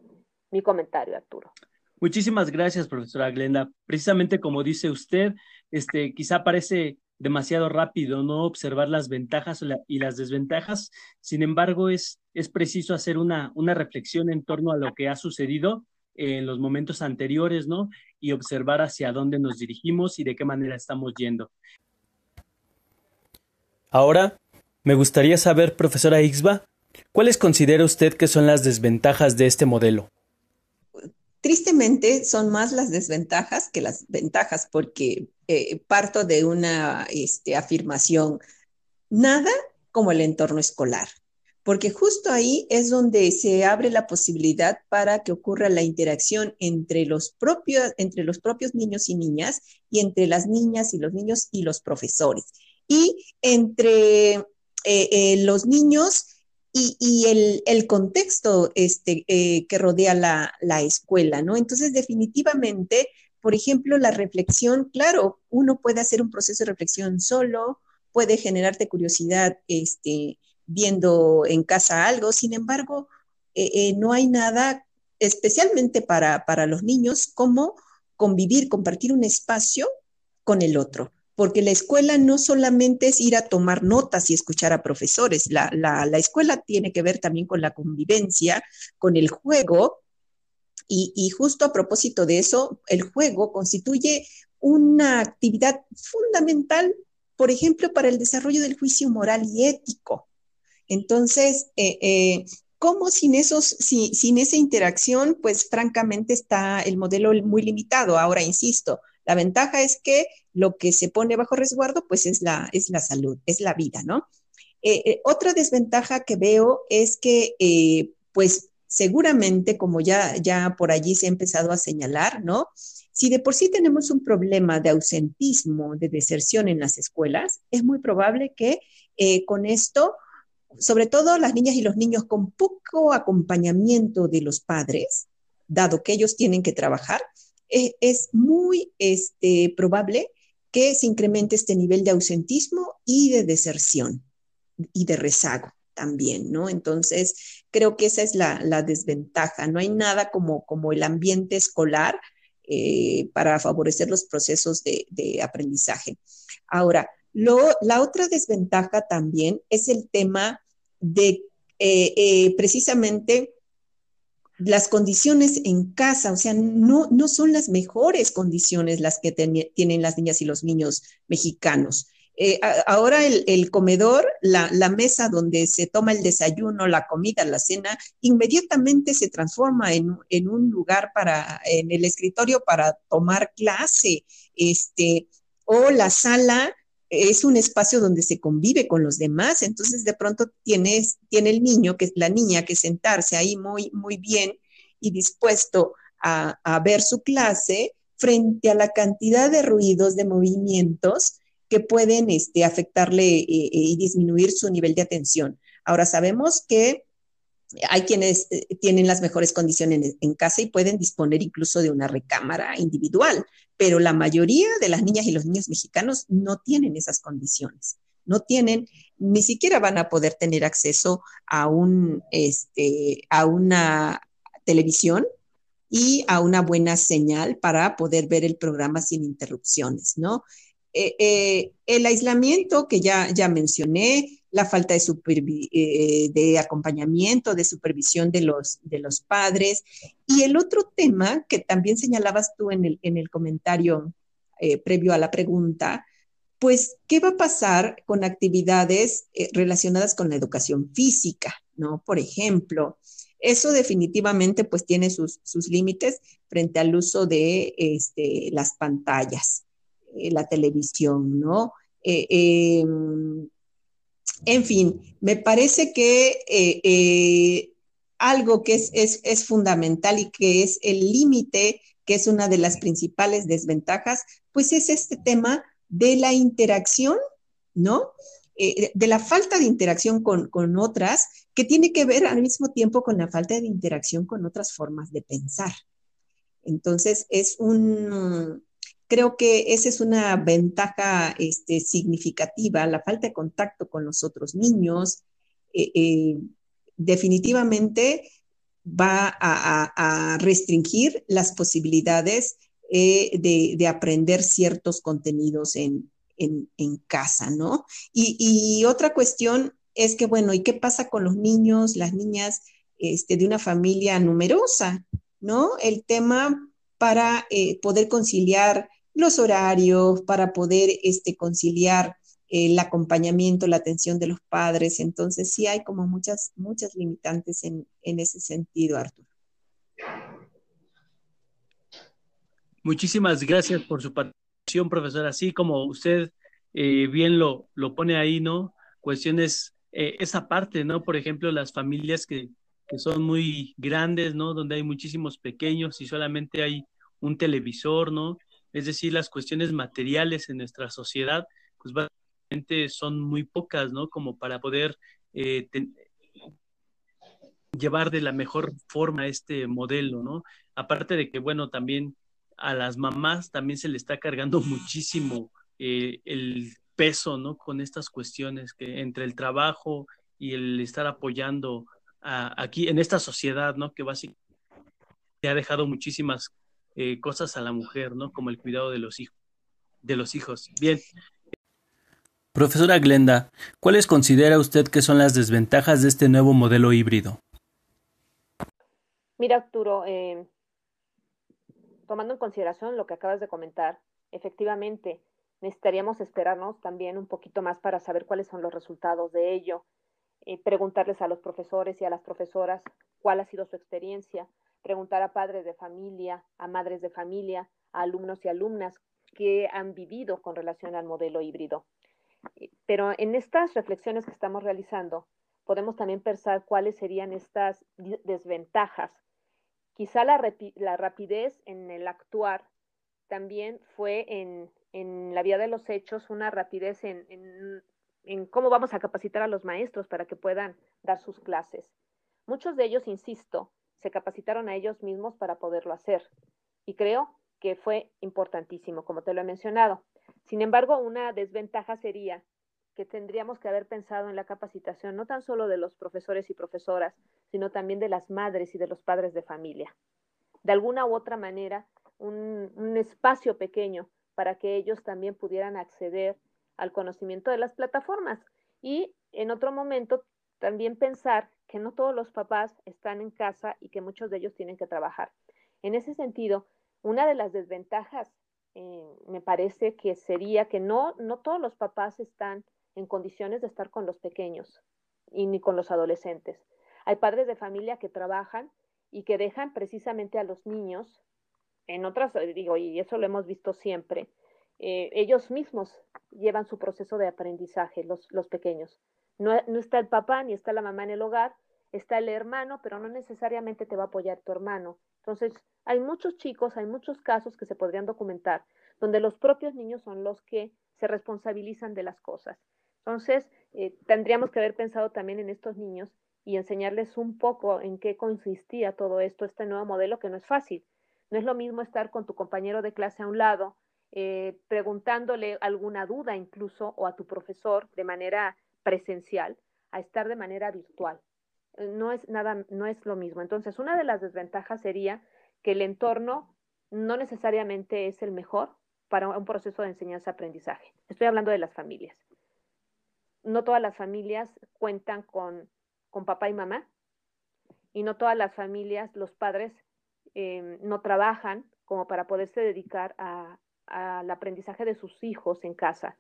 mi comentario, Arturo. Muchísimas gracias, profesora Glenda. Precisamente como dice usted, este, quizá parece demasiado rápido no observar las ventajas y las desventajas. Sin embargo, es, es preciso hacer una, una reflexión en torno a lo que ha sucedido en los momentos anteriores, ¿no? Y observar hacia dónde nos dirigimos y de qué manera estamos yendo. Ahora, me gustaría saber, profesora Ixba, ¿cuáles considera usted que son las desventajas de este modelo? Tristemente son más las desventajas que las ventajas, porque eh, parto de una este, afirmación, nada como el entorno escolar porque justo ahí es donde se abre la posibilidad para que ocurra la interacción entre los propios, entre los propios niños y niñas y entre las niñas y los niños y los profesores. Y entre eh, eh, los niños y, el, contexto este, eh, que rodea la, la, escuela, ¿no? Entonces, definitivamente, por ejemplo, la reflexión, claro, uno puede hacer un proceso de reflexión solo, puede generarte curiosidad, este, viendo en casa algo. Sin embargo, eh, eh, no hay nada especialmente para, para los niños como convivir, compartir un espacio con el otro porque la escuela no solamente es ir a tomar notas y escuchar a profesores, la, la, la escuela tiene que ver también con la convivencia, con el juego, y, y, justo a propósito de eso, el juego constituye una actividad fundamental, por ejemplo, para el desarrollo del juicio moral y ético. Entonces, eh, eh, ¿cómo sin, esos, sin esa interacción? Pues francamente está el modelo muy limitado. Ahora, insisto, la ventaja es que lo que se pone bajo resguardo, pues es la, es la salud, es la vida, ¿no? Eh, otra desventaja que veo es que, pues seguramente, como ya, ya por allí se ha empezado a señalar, ¿no? Si de por sí tenemos un problema de ausentismo, de deserción en las escuelas, es muy probable que con esto sobre todo las niñas y los niños con poco acompañamiento de los padres, dado que ellos tienen que trabajar, eh, es muy este, probable que se incremente este nivel de ausentismo y de deserción y de rezago también, ¿no? Entonces, creo que esa es la, desventaja. No hay nada como, como el ambiente escolar eh, para favorecer los procesos de, de aprendizaje. Ahora, la otra desventaja también es el tema de eh, eh, precisamente las condiciones en casa, o sea, no, no son las mejores condiciones las que tienen las niñas y los niños mexicanos. Eh, ahora el, comedor, la, mesa donde se toma el desayuno, la comida, la cena, inmediatamente se transforma en, en, un lugar para, en el escritorio para tomar clase, este, o la sala es un espacio donde se convive con los demás, entonces de pronto tienes, tiene el niño, que es la niña, que sentarse ahí muy, muy bien y dispuesto a, ver su clase frente a la cantidad de ruidos, de movimientos que pueden este, afectarle eh, eh, y disminuir su nivel de atención. Ahora sabemos que hay quienes eh, tienen las mejores condiciones en, casa y pueden disponer incluso de una recámara individual, pero la mayoría de las niñas y los niños mexicanos no tienen esas condiciones. No tienen, ni siquiera van a poder tener acceso a, un, este, a una televisión y a una buena señal para poder ver el programa sin interrupciones, ¿no? Eh, eh, el aislamiento que ya, ya mencioné, la falta de, eh, de acompañamiento, de supervisión de los, de los padres. Y el otro tema que también señalabas tú en el, en el comentario previo a la pregunta, pues, ¿qué va a pasar con actividades relacionadas con la educación física? ¿No? Por ejemplo, eso definitivamente pues tiene sus, sus límites frente al uso de este, las pantallas. Eh, la televisión, ¿no? Eh, em, en fin, me parece que eh, algo que es, es, fundamental y que es el límite, que es una de las principales desventajas, pues es este tema de la interacción, ¿no? de la falta de interacción con, con, otras, que tiene que ver al mismo tiempo con la falta de interacción con otras formas de pensar. Entonces, es un, Creo que esa es una ventaja este, significativa, la falta de contacto con los otros niños. Eh, eh, definitivamente va a, restringir las posibilidades eh, de, aprender ciertos contenidos en, casa, ¿no? Y, otra cuestión es que, bueno, ¿y qué pasa con los niños, las niñas este, de una familia numerosa, ¿no? El tema para poder conciliar los horarios, para poder este, conciliar el acompañamiento, la atención de los padres. Entonces sí hay como muchas, muchas limitantes en, ese sentido, Arturo. Muchísimas gracias por su participación, profesor. Así como usted eh, bien lo, lo pone ahí, ¿no? Cuestiones, eh, esa parte, ¿no? Por ejemplo, las familias que, que son muy grandes, ¿no? Donde hay muchísimos pequeños y solamente hay un televisor, ¿no? Es decir, las cuestiones materiales en nuestra sociedad, pues básicamente son muy pocas, ¿no? Como para poder eh, llevar de la mejor forma este modelo, ¿no? Aparte de que, bueno, también a las mamás también se le está cargando (laughs) muchísimo eh, el peso, ¿no? Con estas cuestiones entre el trabajo y el estar apoyando aquí en esta sociedad, ¿no? Que básicamente ha dejado muchísimas eh, cosas a la mujer, ¿no? Como el cuidado de los hijos. De los hijos. Bien. Profesora Glenda, ¿cuáles considera usted que son las desventajas de este nuevo modelo híbrido? Mira, Arturo, eh, tomando en consideración lo que acabas de comentar, efectivamente necesitaríamos esperarnos también un poquito más para saber cuáles son los resultados de ello, eh, preguntarles a los profesores y a las profesoras cuál ha sido su experiencia, preguntar a padres de familia, a madres de familia, a alumnos y alumnas que han vivido con relación al modelo híbrido. Pero en estas reflexiones que estamos realizando, podemos también pensar cuáles serían estas desventajas. Quizá la, rapidez en el actuar también fue en, la vía de los hechos una rapidez en, en cómo vamos a capacitar a los maestros para que puedan dar sus clases. Muchos de ellos, insisto, se capacitaron a ellos mismos para poderlo hacer. Y creo que fue importantísimo, como te lo he mencionado. Sin embargo, una desventaja sería que tendríamos que haber pensado en la capacitación no tan solo de los profesores y profesoras, sino también de las madres y de los padres de familia. De alguna u otra manera, un, un espacio pequeño para que ellos también pudieran acceder al conocimiento de las plataformas. Y en otro momento, también pensar que no todos los papás están en casa y que muchos de ellos tienen que trabajar. En ese sentido, una de las desventajas eh, me parece que sería que no, no todos los papás están en condiciones de estar con los pequeños y ni con los adolescentes. Hay padres de familia que trabajan y que dejan precisamente a los niños, en otras, digo, y eso lo hemos visto siempre, eh, ellos mismos llevan su proceso de aprendizaje, los, los pequeños. No, no, está el papá ni está la mamá en el hogar, está el hermano, pero no necesariamente te va a apoyar tu hermano. Entonces, hay muchos chicos, hay muchos casos que se podrían documentar donde los propios niños son los que se responsabilizan de las cosas. Entonces, eh, tendríamos que haber pensado también en estos niños y enseñarles un poco en qué consistía todo esto, este nuevo modelo que no es fácil. No es lo mismo estar con tu compañero de clase a un lado, eh, preguntándole alguna duda incluso o a tu profesor de manera presencial, a estar de manera virtual. Eh, no es nada, no es lo mismo. Entonces, una de las desventajas sería que el entorno no necesariamente es el mejor para un proceso de enseñanza-aprendizaje. Estoy hablando de las familias. No todas las familias cuentan con, con papá y mamá y no todas las familias, los padres eh, no trabajan como para poderse dedicar a, al aprendizaje de sus hijos en casa.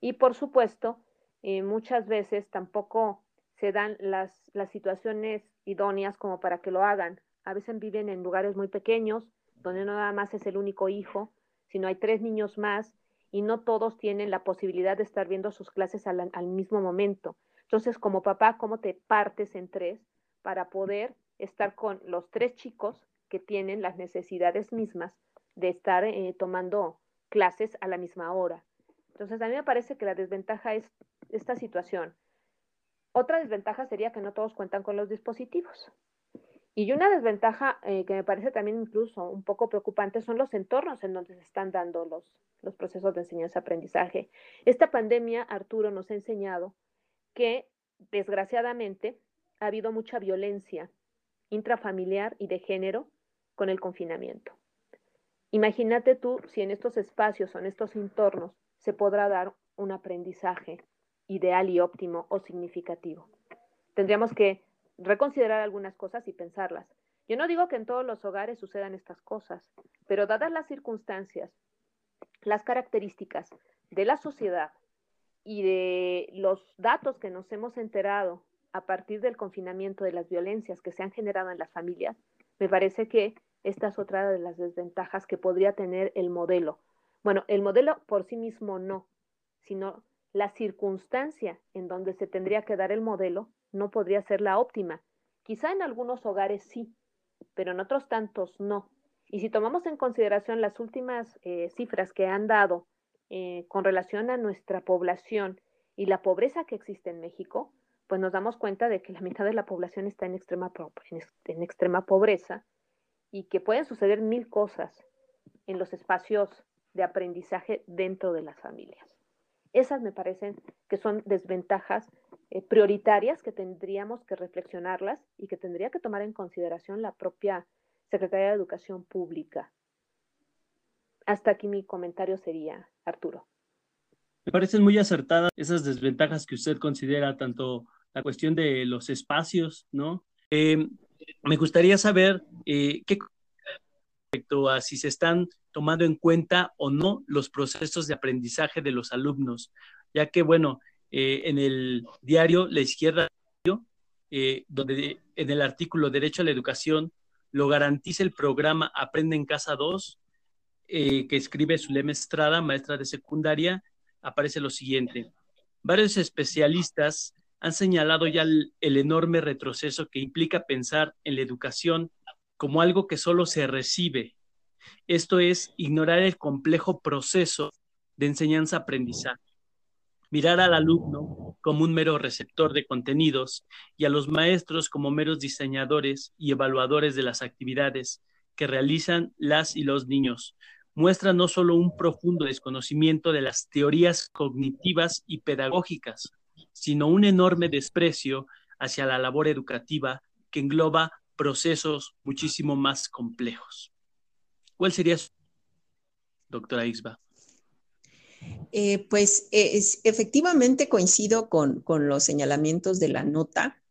Y por supuesto, eh, muchas veces tampoco se dan las, las situaciones idóneas como para que lo hagan. A veces viven en lugares muy pequeños, donde no nada más es el único hijo, sino hay tres niños más y no todos tienen la posibilidad de estar viendo sus clases al, al mismo momento. Entonces, como papá, ¿cómo te partes en tres para poder estar con los tres chicos que tienen las necesidades mismas de estar eh, tomando clases a la misma hora. Entonces, a mí me parece que la desventaja es esta situación. Otra desventaja sería que no todos cuentan con los dispositivos. Y una desventaja eh, que me parece también incluso un poco preocupante son los entornos en donde se están dando los, los procesos de enseñanza-aprendizaje. Esta pandemia, Arturo, nos ha enseñado que desgraciadamente ha habido mucha violencia intrafamiliar y de género con el confinamiento. Imagínate tú si en estos espacios o en estos entornos se podrá dar un aprendizaje ideal y óptimo o significativo. Tendríamos que reconsiderar algunas cosas y pensarlas. Yo no digo que en todos los hogares sucedan estas cosas, pero dadas las circunstancias, las características de la sociedad y de los datos que nos hemos enterado a partir del confinamiento de las violencias que se han generado en las familias, me parece que esta es otra de las desventajas que podría tener el modelo. Bueno, el modelo por sí mismo no, sino la circunstancia en donde se tendría que dar el modelo no podría ser la óptima. Quizá en algunos hogares sí, pero en otros tantos no. Y si tomamos en consideración las últimas eh, cifras que han dado eh, con relación a nuestra población y la pobreza que existe en México, pues nos damos cuenta de que la mitad de la población está en extrema, en extrema pobreza y que pueden suceder mil cosas en los espacios de aprendizaje dentro de las familias. Esas me parecen que son desventajas eh, prioritarias que tendríamos que reflexionarlas y que tendría que tomar en consideración la propia Secretaría de Educación Pública. Hasta aquí mi comentario sería, Arturo. Me parecen muy acertadas esas desventajas que usted considera, tanto la cuestión de los espacios, ¿no? Eh, me gustaría saber eh, qué respecto a si se están tomando en cuenta o no los procesos de aprendizaje de los alumnos, ya que, bueno, eh, en el diario La Izquierda, eh, donde en el artículo Derecho a la Educación lo garantiza el programa Aprende en Casa 2, eh, que escribe Zulema Estrada, maestra de secundaria, aparece lo siguiente. Varios especialistas han señalado ya el, enorme retroceso que implica pensar en la educación como algo que solo se recibe. Esto es ignorar el complejo proceso de enseñanza-aprendizaje. Mirar al alumno como un mero receptor de contenidos y a los maestros como meros diseñadores y evaluadores de las actividades que realizan las y los niños, muestra no solo un profundo desconocimiento de las teorías cognitivas y pedagógicas, sino un enorme desprecio hacia la labor educativa que engloba procesos muchísimo más complejos. ¿Cuál sería su doctora Ixba? Eh, pues efectivamente coincido con, los señalamientos de la nota,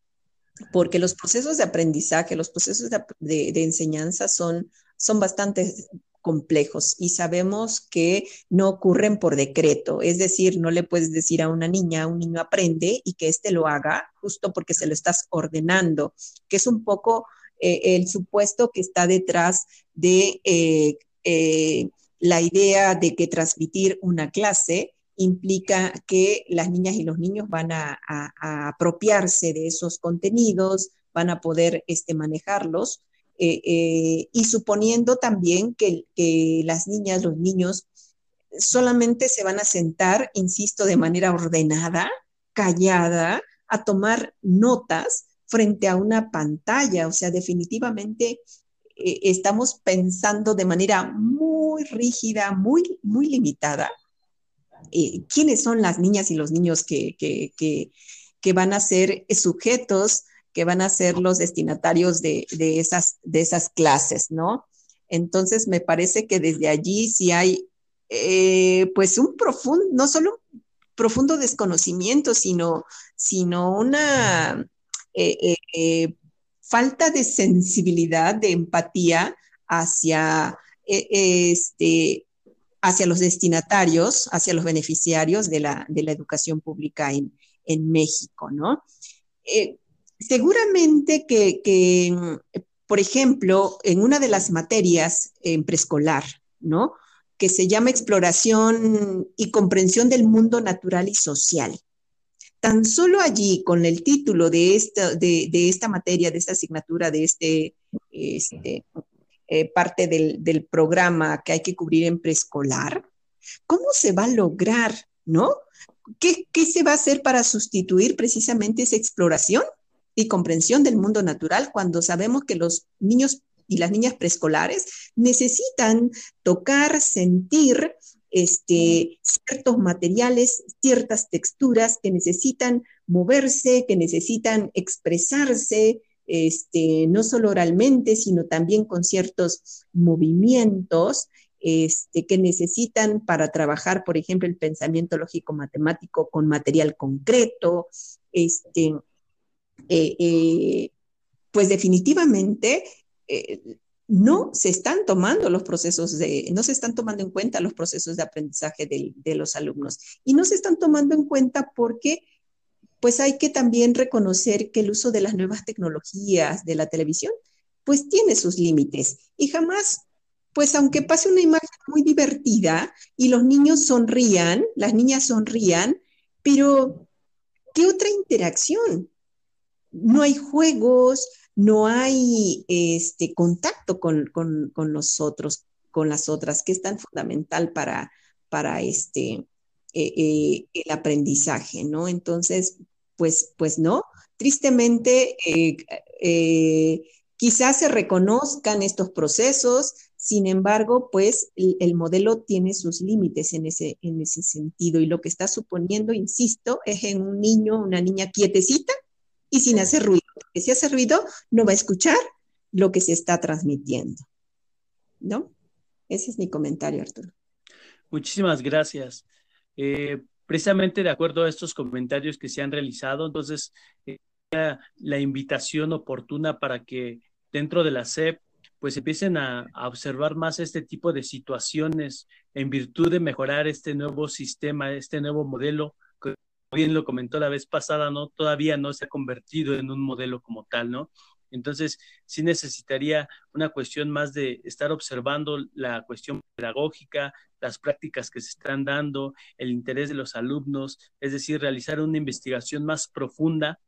porque los procesos de aprendizaje, los procesos de, enseñanza son, son bastante complejos y sabemos que no ocurren por decreto, es decir, no le puedes decir a una niña, un niño aprende y que éste lo haga justo porque se lo estás ordenando, que es un poco eh, el supuesto que está detrás de eh, eh, la idea de que transmitir una clase implica que las niñas y los niños van a, apropiarse de esos contenidos, van a poder este, manejarlos, y suponiendo también que, que las niñas, los niños, solamente se van a sentar, insisto, de manera ordenada, callada, a tomar notas frente a una pantalla. O sea, definitivamente eh, estamos pensando de manera muy rígida, muy, muy limitada. Eh, ¿Quiénes son las niñas y los niños que, que, que, van a ser sujetos, que van a ser los destinatarios de, de, esas, de esas clases, ¿no? Entonces, me parece que desde allí sí hay, eh, pues, un profundo, no solo un profundo desconocimiento, sino, sino una falta de sensibilidad, de empatía hacia, este, hacia los destinatarios, hacia los beneficiarios de la, educación pública en, México, ¿no? Eh, seguramente que, por ejemplo, en una de las materias en preescolar, ¿no? Que se llama exploración y comprensión del mundo natural y social. Tan solo allí, con el título de esta, de, esta materia, de esta asignatura, de este, este eh, parte del, programa que hay que cubrir en preescolar, ¿cómo se va a lograr, no? ¿Qué, ¿Qué se va a hacer para sustituir precisamente esa exploración y comprensión del mundo natural cuando sabemos que los niños y las niñas preescolares necesitan tocar, sentir, este, ciertos materiales, ciertas texturas que necesitan moverse, que necesitan expresarse, este, no solo oralmente, sino también con ciertos movimientos este, que necesitan para trabajar, por ejemplo, el pensamiento lógico-matemático con material concreto. Este, eh, eh, pues definitivamente eh, no se están tomando los procesos de, no se están tomando en cuenta los procesos de aprendizaje de, los alumnos. Y no se están tomando en cuenta porque pues hay que también reconocer que el uso de las nuevas tecnologías de la televisión pues tiene sus límites y jamás pues aunque pase una imagen muy divertida y los niños sonrían, las niñas sonrían, pero ¿qué otra interacción? No hay juegos, no hay este contacto con, con, con nosotros, con las otras, que es tan fundamental para, para este, eh, eh, el aprendizaje, ¿no? Entonces, pues, pues no, tristemente, eh, quizás se reconozcan estos procesos, sin embargo, pues el, el, modelo tiene sus límites en ese, en ese sentido y lo que está suponiendo, insisto, es en un niño, una niña quietecita y sin hacer ruido que si hace ruido, no va a escuchar lo que se está transmitiendo. ¿No? Ese es mi comentario, Arturo. Muchísimas gracias. Eh, precisamente de acuerdo a estos comentarios que se han realizado, entonces, eh, la invitación oportuna para que dentro de la SEP pues empiecen a, a, observar más este tipo de situaciones en virtud de mejorar este nuevo sistema, este nuevo modelo bien lo comentó la vez pasada, ¿no? Todavía no se ha convertido en un modelo como tal, ¿no? Entonces, sí necesitaría una cuestión más de estar observando la cuestión pedagógica, las prácticas que se están dando, el interés de los alumnos, es decir, realizar una investigación más profunda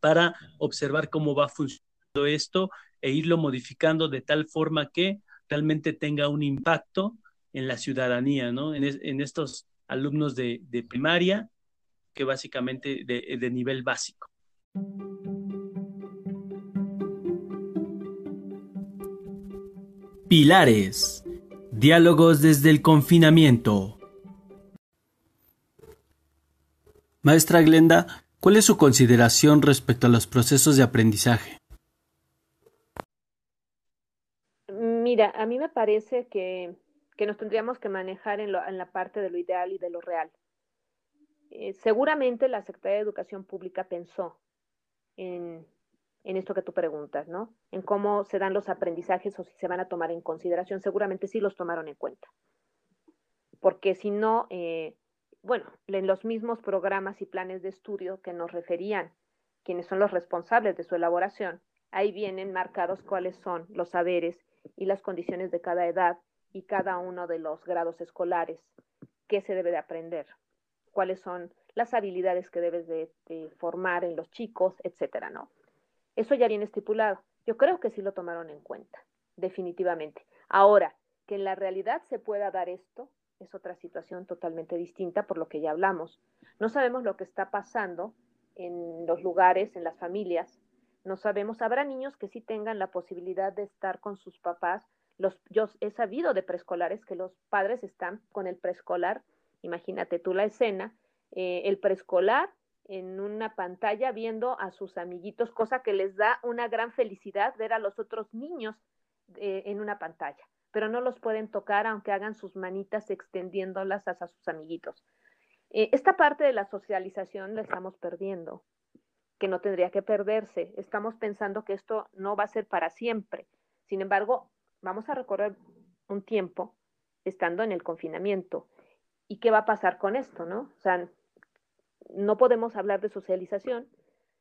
para observar cómo va funcionando esto e irlo modificando de tal forma que realmente tenga un impacto en la ciudadanía, ¿no? En, estos alumnos de, primaria que básicamente de, nivel básico. Pilares. Diálogos desde el confinamiento. Maestra Glenda, ¿cuál es su consideración respecto a los procesos de aprendizaje? Mira, a mí me parece que, nos tendríamos que manejar en, en la parte de lo ideal y de lo real. Eh, seguramente la Secretaría de Educación Pública pensó en, esto que tú preguntas, ¿no? En cómo se dan los aprendizajes o si se van a tomar en consideración. Seguramente sí los tomaron en cuenta. Porque si no, eh, bueno, en los mismos programas y planes de estudio que nos referían, quienes son los responsables de su elaboración, ahí vienen marcados cuáles son los saberes y las condiciones de cada edad y cada uno de los grados escolares, qué se debe de aprender, cuáles son las habilidades que debes de, formar en los chicos, etcétera, ¿no? Eso ya viene estipulado. Yo creo que sí lo tomaron en cuenta, definitivamente. Ahora, que en la realidad se pueda dar esto, es otra situación totalmente distinta por lo que ya hablamos. No sabemos lo que está pasando en los lugares, en las familias. No sabemos, habrá niños que sí tengan la posibilidad de estar con sus papás. Los, yo he sabido de preescolares que los padres están con el preescolar, imagínate tú la escena, eh, el preescolar en una pantalla viendo a sus amiguitos, cosa que les da una gran felicidad ver a los otros niños eh, en una pantalla, pero no los pueden tocar aunque hagan sus manitas extendiéndolas a sus amiguitos. Eh, esta parte de la socialización la estamos perdiendo, que no tendría que perderse. Estamos pensando que esto no va a ser para siempre. Sin embargo, vamos a recorrer un tiempo estando en el confinamiento. ¿Y qué va a pasar con esto, no? O sea, no podemos hablar de socialización,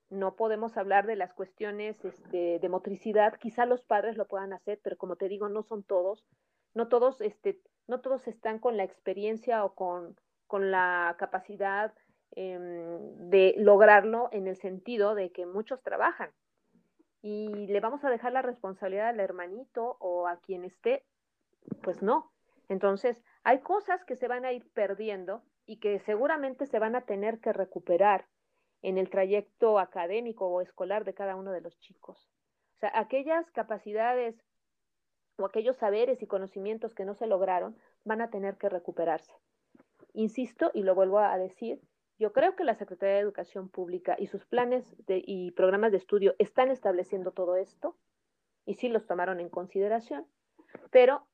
no podemos hablar de las cuestiones este, de motricidad, quizá los padres lo puedan hacer, pero como te digo, no son todos, no todos, este, no todos están con la experiencia o con, con la capacidad em, de lograrlo en el sentido de que muchos trabajan y le vamos a dejar la responsabilidad al hermanito o a quien esté, pues no. Entonces, hay cosas que se van a ir perdiendo y que seguramente se van a tener que recuperar en el trayecto académico o escolar de cada uno de los chicos. O sea, aquellas capacidades o aquellos saberes y conocimientos que no se lograron van a tener que recuperarse. Insisto y lo vuelvo a decir, yo creo que la Secretaría de Educación Pública y sus planes y programas de estudio están estableciendo todo esto y sí los tomaron en consideración, pero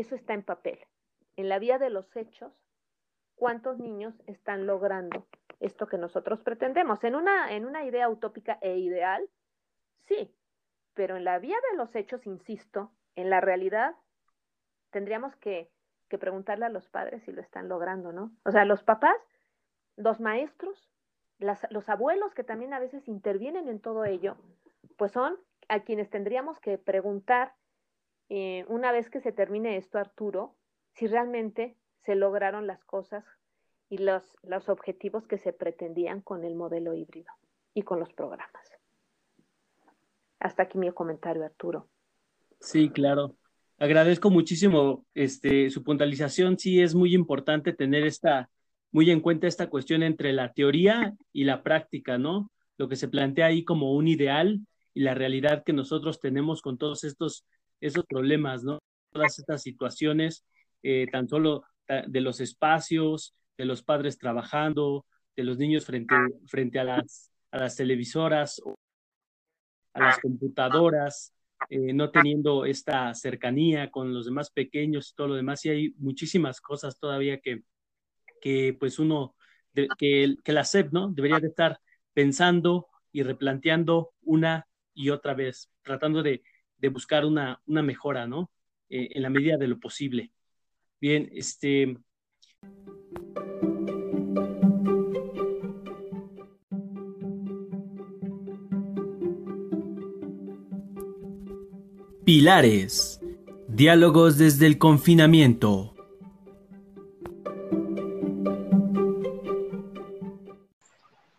eso está en papel. En la vía de los hechos, cuántos niños están logrando esto que nosotros pretendemos. En una, en una idea utópica e ideal, sí, pero en la vía de los hechos, insisto, en la realidad, tendríamos que, que preguntarle a los padres si lo están logrando, ¿no? O sea, los papás, los maestros, los abuelos que también a veces intervienen en todo ello, pues son a quienes tendríamos que preguntar eh, una vez que se termine esto, Arturo, si realmente se lograron las cosas y los, los objetivos que se pretendían con el modelo híbrido y con los programas. Hasta aquí mi comentario, Arturo. Sí, claro. Agradezco muchísimo este, su puntualización. Sí, es muy importante tener esta, muy en cuenta esta cuestión entre la teoría y la práctica, ¿no? Lo que se plantea ahí como un ideal y la realidad que nosotros tenemos con todos estos, esos problemas, ¿no? Todas estas situaciones, eh, tan solo de los espacios, de los padres trabajando, de los niños frente, frente a, las, a las televisoras, a las computadoras, eh, no teniendo esta cercanía con los demás pequeños y todo lo demás. Y hay muchísimas cosas todavía que, que pues uno, que, que la SEP, ¿no? Debería de estar pensando y replanteando una y otra vez, tratando de, de buscar una, una mejora, ¿no? Eh, en la medida de lo posible. Bien, este... Pilares. Diálogos desde el confinamiento.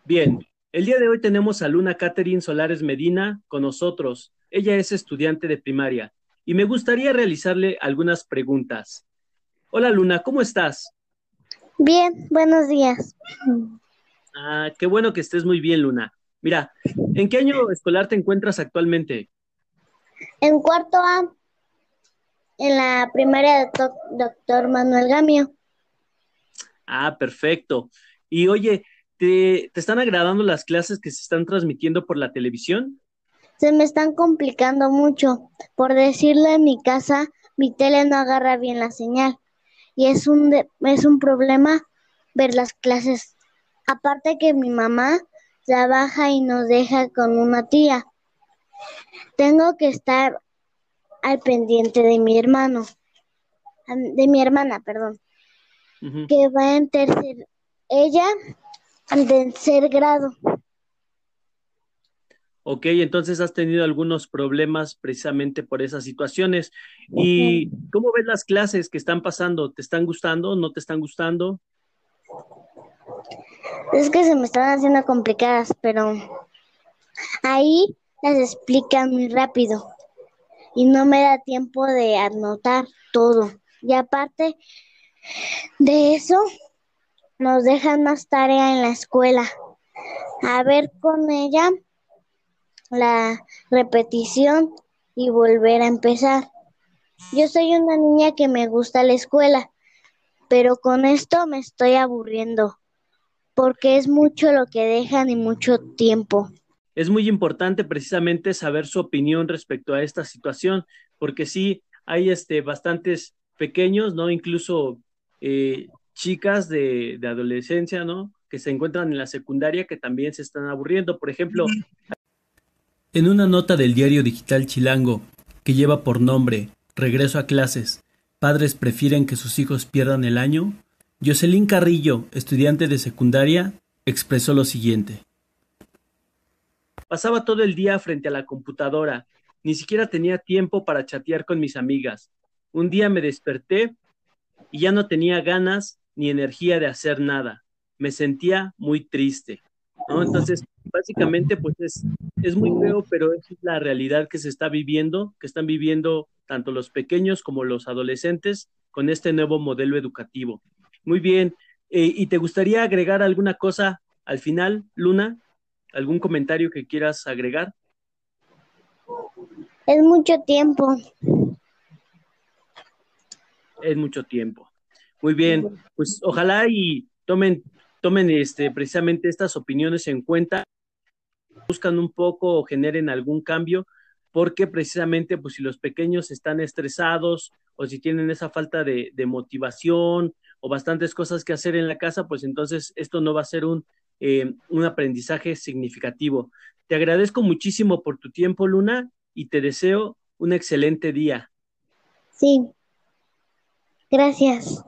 Bien, el día de hoy tenemos a Luna Catherine Solares Medina con nosotros. Ella es estudiante de primaria y me gustaría realizarle algunas preguntas. Hola Luna, ¿cómo estás? Bien, buenos días. Ah, qué bueno que estés muy bien, Luna. Mira, ¿en qué año escolar te encuentras actualmente? En cuarto A, en la primaria de doctor Manuel Gamio. Ah, perfecto. Y oye, ¿te, ¿te están agradando las clases que se están transmitiendo por la televisión? Se me están complicando mucho. Por decirlo en mi casa, mi tele no agarra bien la señal y es un, es un problema ver las clases. Aparte que mi mamá trabaja y nos deja con una tía. Tengo que estar al pendiente de mi hermano, de mi hermana, perdón, que va en tercer, ella en tercer grado. Ok, entonces has tenido algunos problemas precisamente por esas situaciones. ¿Y cómo ves las clases que están pasando? ¿Te están gustando? ¿No te están gustando? Es que se me están haciendo complicadas, pero ahí las explican muy rápido y no me da tiempo de anotar todo. Y aparte de eso, nos dejan más tarea en la escuela. A ver con ella la repetición y volver a empezar. Yo soy una niña que me gusta la escuela, pero con esto me estoy aburriendo, porque es mucho lo que dejan y mucho tiempo. Es muy importante precisamente saber su opinión respecto a esta situación, porque sí hay este, bastantes pequeños, ¿no? Incluso eh, chicas de, de adolescencia, ¿no? Que se encuentran en la secundaria que también se están aburriendo. Por ejemplo, en una nota del diario digital Chilango, que lleva por nombre Regreso a clases, padres prefieren que sus hijos pierdan el año, Jocelyn Carrillo, estudiante de secundaria, expresó lo siguiente. Pasaba todo el día frente a la computadora, ni siquiera tenía tiempo para chatear con mis amigas. Un día me desperté y ya no tenía ganas ni energía de hacer nada. Me sentía muy triste. Entonces, básicamente, pues es, es muy feo, pero es la realidad que se está viviendo, que están viviendo tanto los pequeños como los adolescentes con este nuevo modelo educativo. Muy bien. Eh, ¿Y te gustaría agregar alguna cosa al final, Luna? ¿Algún comentario que quieras agregar? Es mucho tiempo. Es mucho tiempo. Muy bien, pues ojalá y tomen tomen este, precisamente estas opiniones en cuenta, buscan un poco o generen algún cambio, porque precisamente pues si los pequeños están estresados o si tienen esa falta de, motivación o bastantes cosas que hacer en la casa, pues entonces esto no va a ser un, eh, un aprendizaje significativo. Te agradezco muchísimo por tu tiempo, Luna, y te deseo un excelente día. Sí. Gracias.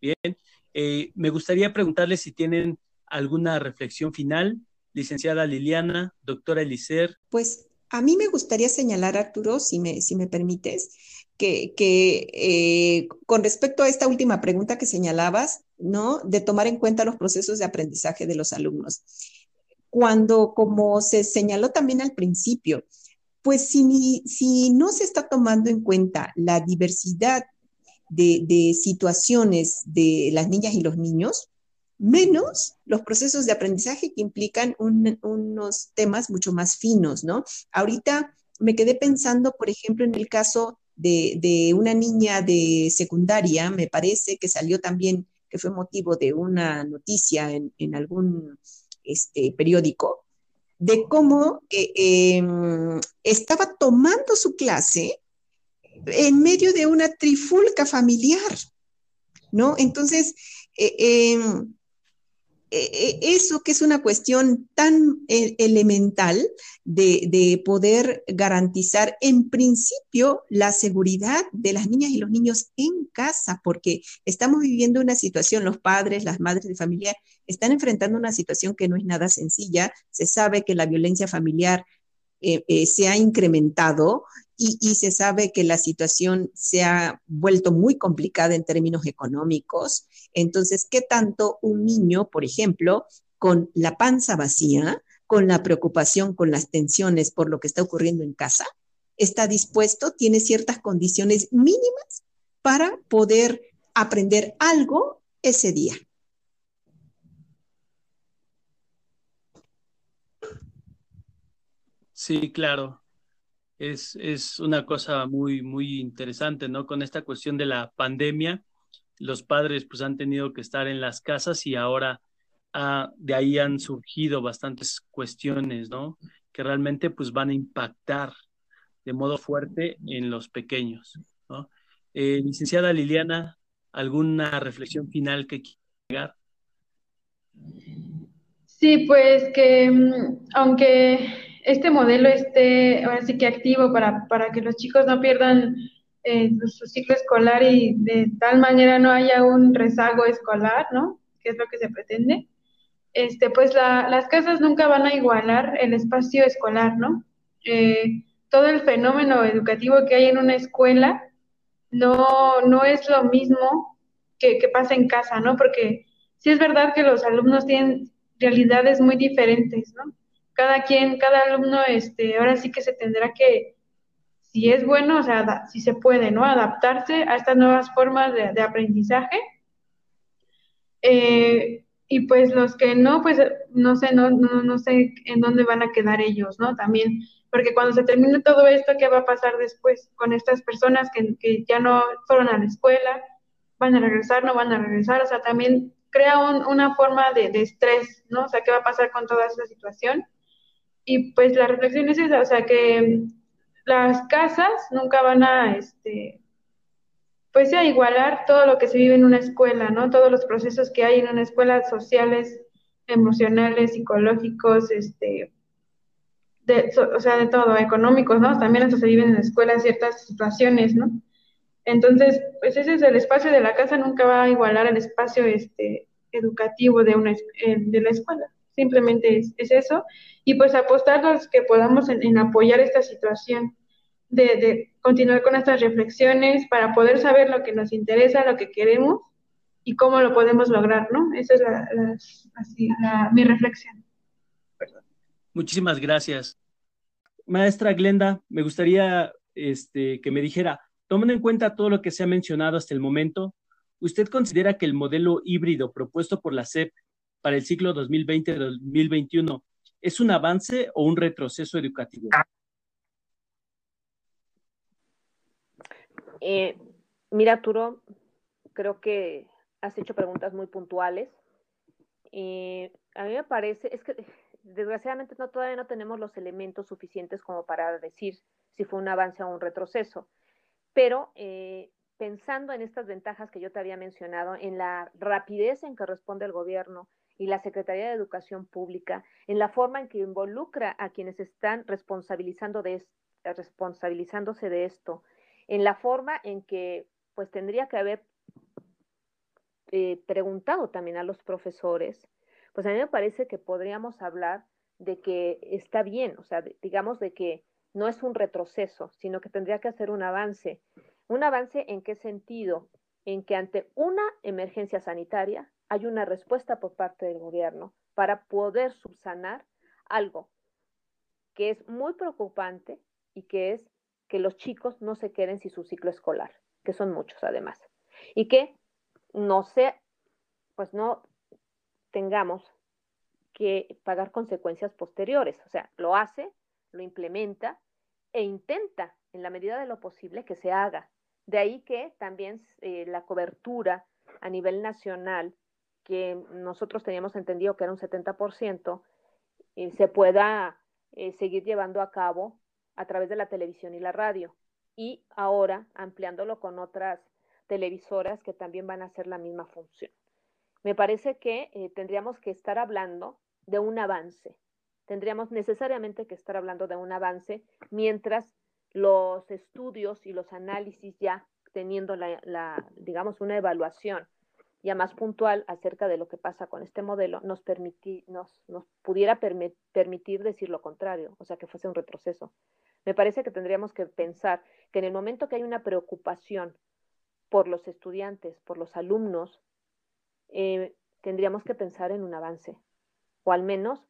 Bien. Eh, me gustaría preguntarles si tienen alguna reflexión final, licenciada Liliana, doctora Elicer. Pues a mí me gustaría señalar, Arturo, si me, si me permites, que, eh, con respecto a esta última pregunta que señalabas, ¿no? De tomar en cuenta los procesos de aprendizaje de los alumnos. Cuando, como se señaló también al principio, pues si, si no se está tomando en cuenta la diversidad de, situaciones de las niñas y los niños, menos los procesos de aprendizaje que implican unos temas mucho más finos, ¿no? Ahorita me quedé pensando, por ejemplo, en el caso de, una niña de secundaria, me parece que salió también, que fue motivo de una noticia en, algún este, periódico, de cómo eh, em, estaba tomando su clase en medio de una trifulca familiar, ¿no? Entonces, eh, em, eh, eh, eso que es una cuestión tan elemental de, poder garantizar en principio la seguridad de las niñas y los niños en casa, porque estamos viviendo una situación, los padres, las madres de familia están enfrentando una situación que no es nada sencilla. Se sabe que la violencia familiar se ha incrementado y, se sabe que la situación se ha vuelto muy complicada en términos económicos. Entonces, ¿qué tanto un niño, por ejemplo, con la panza vacía, con la preocupación, con las tensiones por lo que está ocurriendo en casa, está dispuesto, tiene ciertas condiciones mínimas para poder aprender algo ese día? Sí, claro es, es una cosa muy, muy interesante, ¿no? Con esta cuestión de la pandemia, los padres pues han tenido que estar en las casas y ahora ah, de ahí han surgido bastantes cuestiones, ¿no? Que realmente pues van a impactar de modo fuerte en los pequeños. Eh, licenciada Liliana, ¿alguna reflexión final que quiera llegar? Sí, pues que mm, aunque este modelo esté ahora sí que activo para, para que los chicos no pierdan eh, su, ciclo escolar y de tal manera no haya un rezago escolar, ¿no? Que es lo que se pretende. este, pues las casas nunca van a igualar el espacio escolar, ¿no? Eh, todo el fenómeno educativo que hay en una escuela no, no es lo mismo que, que pasa en casa, ¿no? Porque sí es verdad que los alumnos tienen realidades muy diferentes, ¿no? Cada quien, cada alumno, este, ahora sí que se tendrá que, si es bueno, o sea, si se puede, ¿no? Adaptarse a estas nuevas formas de, aprendizaje. Eh, y pues los que no, pues no sé, no, no, no sé en dónde van a quedar ellos, ¿no? También, porque cuando se termine todo esto, ¿qué va a pasar después con estas personas que, que ya no fueron a la escuela? ¿Van a regresar? ¿No van a regresar? O sea, también crea una forma de, de, estrés, ¿no? O sea, ¿qué va a pasar con toda esa situación? Y pues la reflexión es esa, o sea, que las casas nunca van a, este, pues a igualar todo lo que se vive en una escuela, ¿no? Todos los procesos que hay en una escuela, sociales, emocionales, psicológicos, este, de, o sea, de todo, económicos, ¿no? También eso se vive en la escuela ciertas situaciones, ¿no? Entonces, pues ese es el espacio de la casa, nunca va a igualar el espacio este, educativo de, una, eh, de la escuela. Simplemente es, eso. Y pues apostar los que podamos en apoyar esta situación de, continuar con estas reflexiones para poder saber lo que nos interesa, lo que queremos y cómo lo podemos lograr, ¿no? Esa es mi reflexión. Muchísimas gracias. Maestra Glenda, me gustaría este, que me dijera, tomando en cuenta todo lo que se ha mencionado hasta el momento, ¿usted considera que el modelo híbrido propuesto por la SEP para el ciclo 2020-2021 es un avance o un retroceso educativo? Eh, mira, Arturo, creo que has hecho preguntas muy puntuales. Eh, a mí me parece, es que desgraciadamente no, todavía no tenemos los elementos suficientes como para decir si fue un avance o un retroceso, pero eh, pensando en estas ventajas que yo te había mencionado, en la rapidez en que responde el gobierno y la Secretaría de Educación Pública, en la forma en que involucra a quienes están responsabilizando de, responsabilizándose de esto, en la forma en que pues tendría que haber eh, preguntado también a los profesores, pues a mí me parece que podríamos hablar de que está bien, o sea, digamos de que no es un retroceso, sino que tendría que hacer un avance. ¿Un avance en qué sentido? En que ante una emergencia sanitaria hay una respuesta por parte del gobierno para poder subsanar algo que es muy preocupante y que es que los chicos no se queden sin su ciclo escolar, que son muchos además, y que no se, pues no tengamos que pagar consecuencias posteriores. O sea, lo hace, lo implementa e intenta en la medida de lo posible que se haga. De ahí que también eh, la cobertura a nivel nacional, que nosotros teníamos entendido que era un 70%, eh, se pueda eh, seguir llevando a cabo a través de la televisión y la radio. Y ahora ampliándolo con otras televisoras que también van a hacer la misma función. Me parece que eh, tendríamos que estar hablando de un avance. Tendríamos necesariamente que estar hablando de un avance mientras los estudios y los análisis ya teniendo la, digamos, una evaluación ya más puntual acerca de lo que pasa con este modelo, nos, nos, nos pudiera permitir decir lo contrario, o sea, que fuese un retroceso. Me parece que tendríamos que pensar que en el momento que hay una preocupación por los estudiantes, por los alumnos, eh, tendríamos que pensar en un avance, o al menos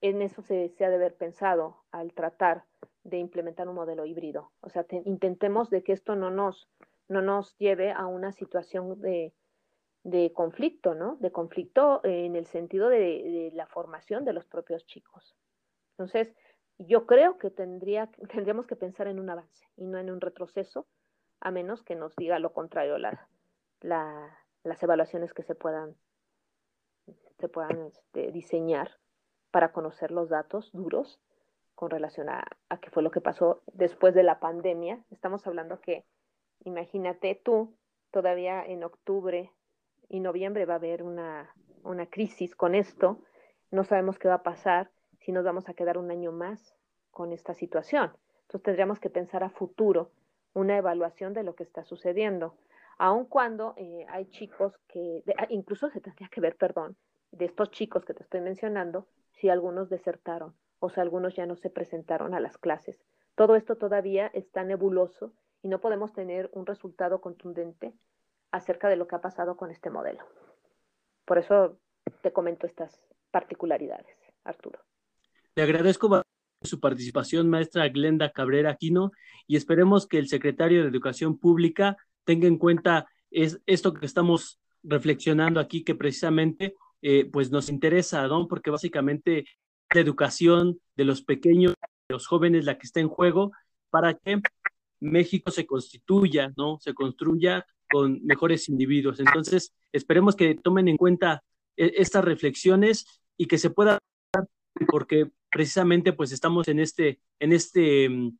en eso se, ha de haber pensado al tratar de implementar un modelo híbrido. O sea, intentemos de que esto no nos, no nos lleve a una situación de, de conflicto, ¿no? De conflicto en el sentido de, la formación de los propios chicos. Entonces, yo creo que tendría, (laughs) tendríamos que pensar en un avance y no en un retroceso, a menos que nos diga lo contrario la, las evaluaciones que se puedan, se puedan este, diseñar para conocer los datos duros con relación a, qué fue lo que pasó después de la pandemia. Estamos hablando que, imagínate tú, todavía en octubre y noviembre va a haber una, una crisis con esto, no sabemos qué va a pasar si nos vamos a quedar un año más con esta situación. Entonces tendríamos que pensar a futuro una evaluación de lo que está sucediendo, aun cuando eh, hay chicos que, ah, incluso se tendría que ver, perdón, de estos chicos que te estoy mencionando, si algunos desertaron o si algunos ya no se presentaron a las clases. Todo esto todavía está nebuloso y no podemos tener un resultado contundente acerca de lo que ha pasado con este modelo. Por eso te comento estas particularidades, Arturo. Le agradezco su participación, maestra Glenda Cabrera Aquino, y esperemos que el secretario de Educación Pública tenga en cuenta es, esto que estamos reflexionando aquí, que precisamente eh, pues nos interesa, ¿no? Porque básicamente la educación de los pequeños, de los jóvenes, la que está en juego, para que México se constituya, ¿no? Se construya con mejores individuos. Entonces, esperemos que tomen en cuenta e, estas reflexiones y que se pueda, porque precisamente pues estamos en este, en este mm,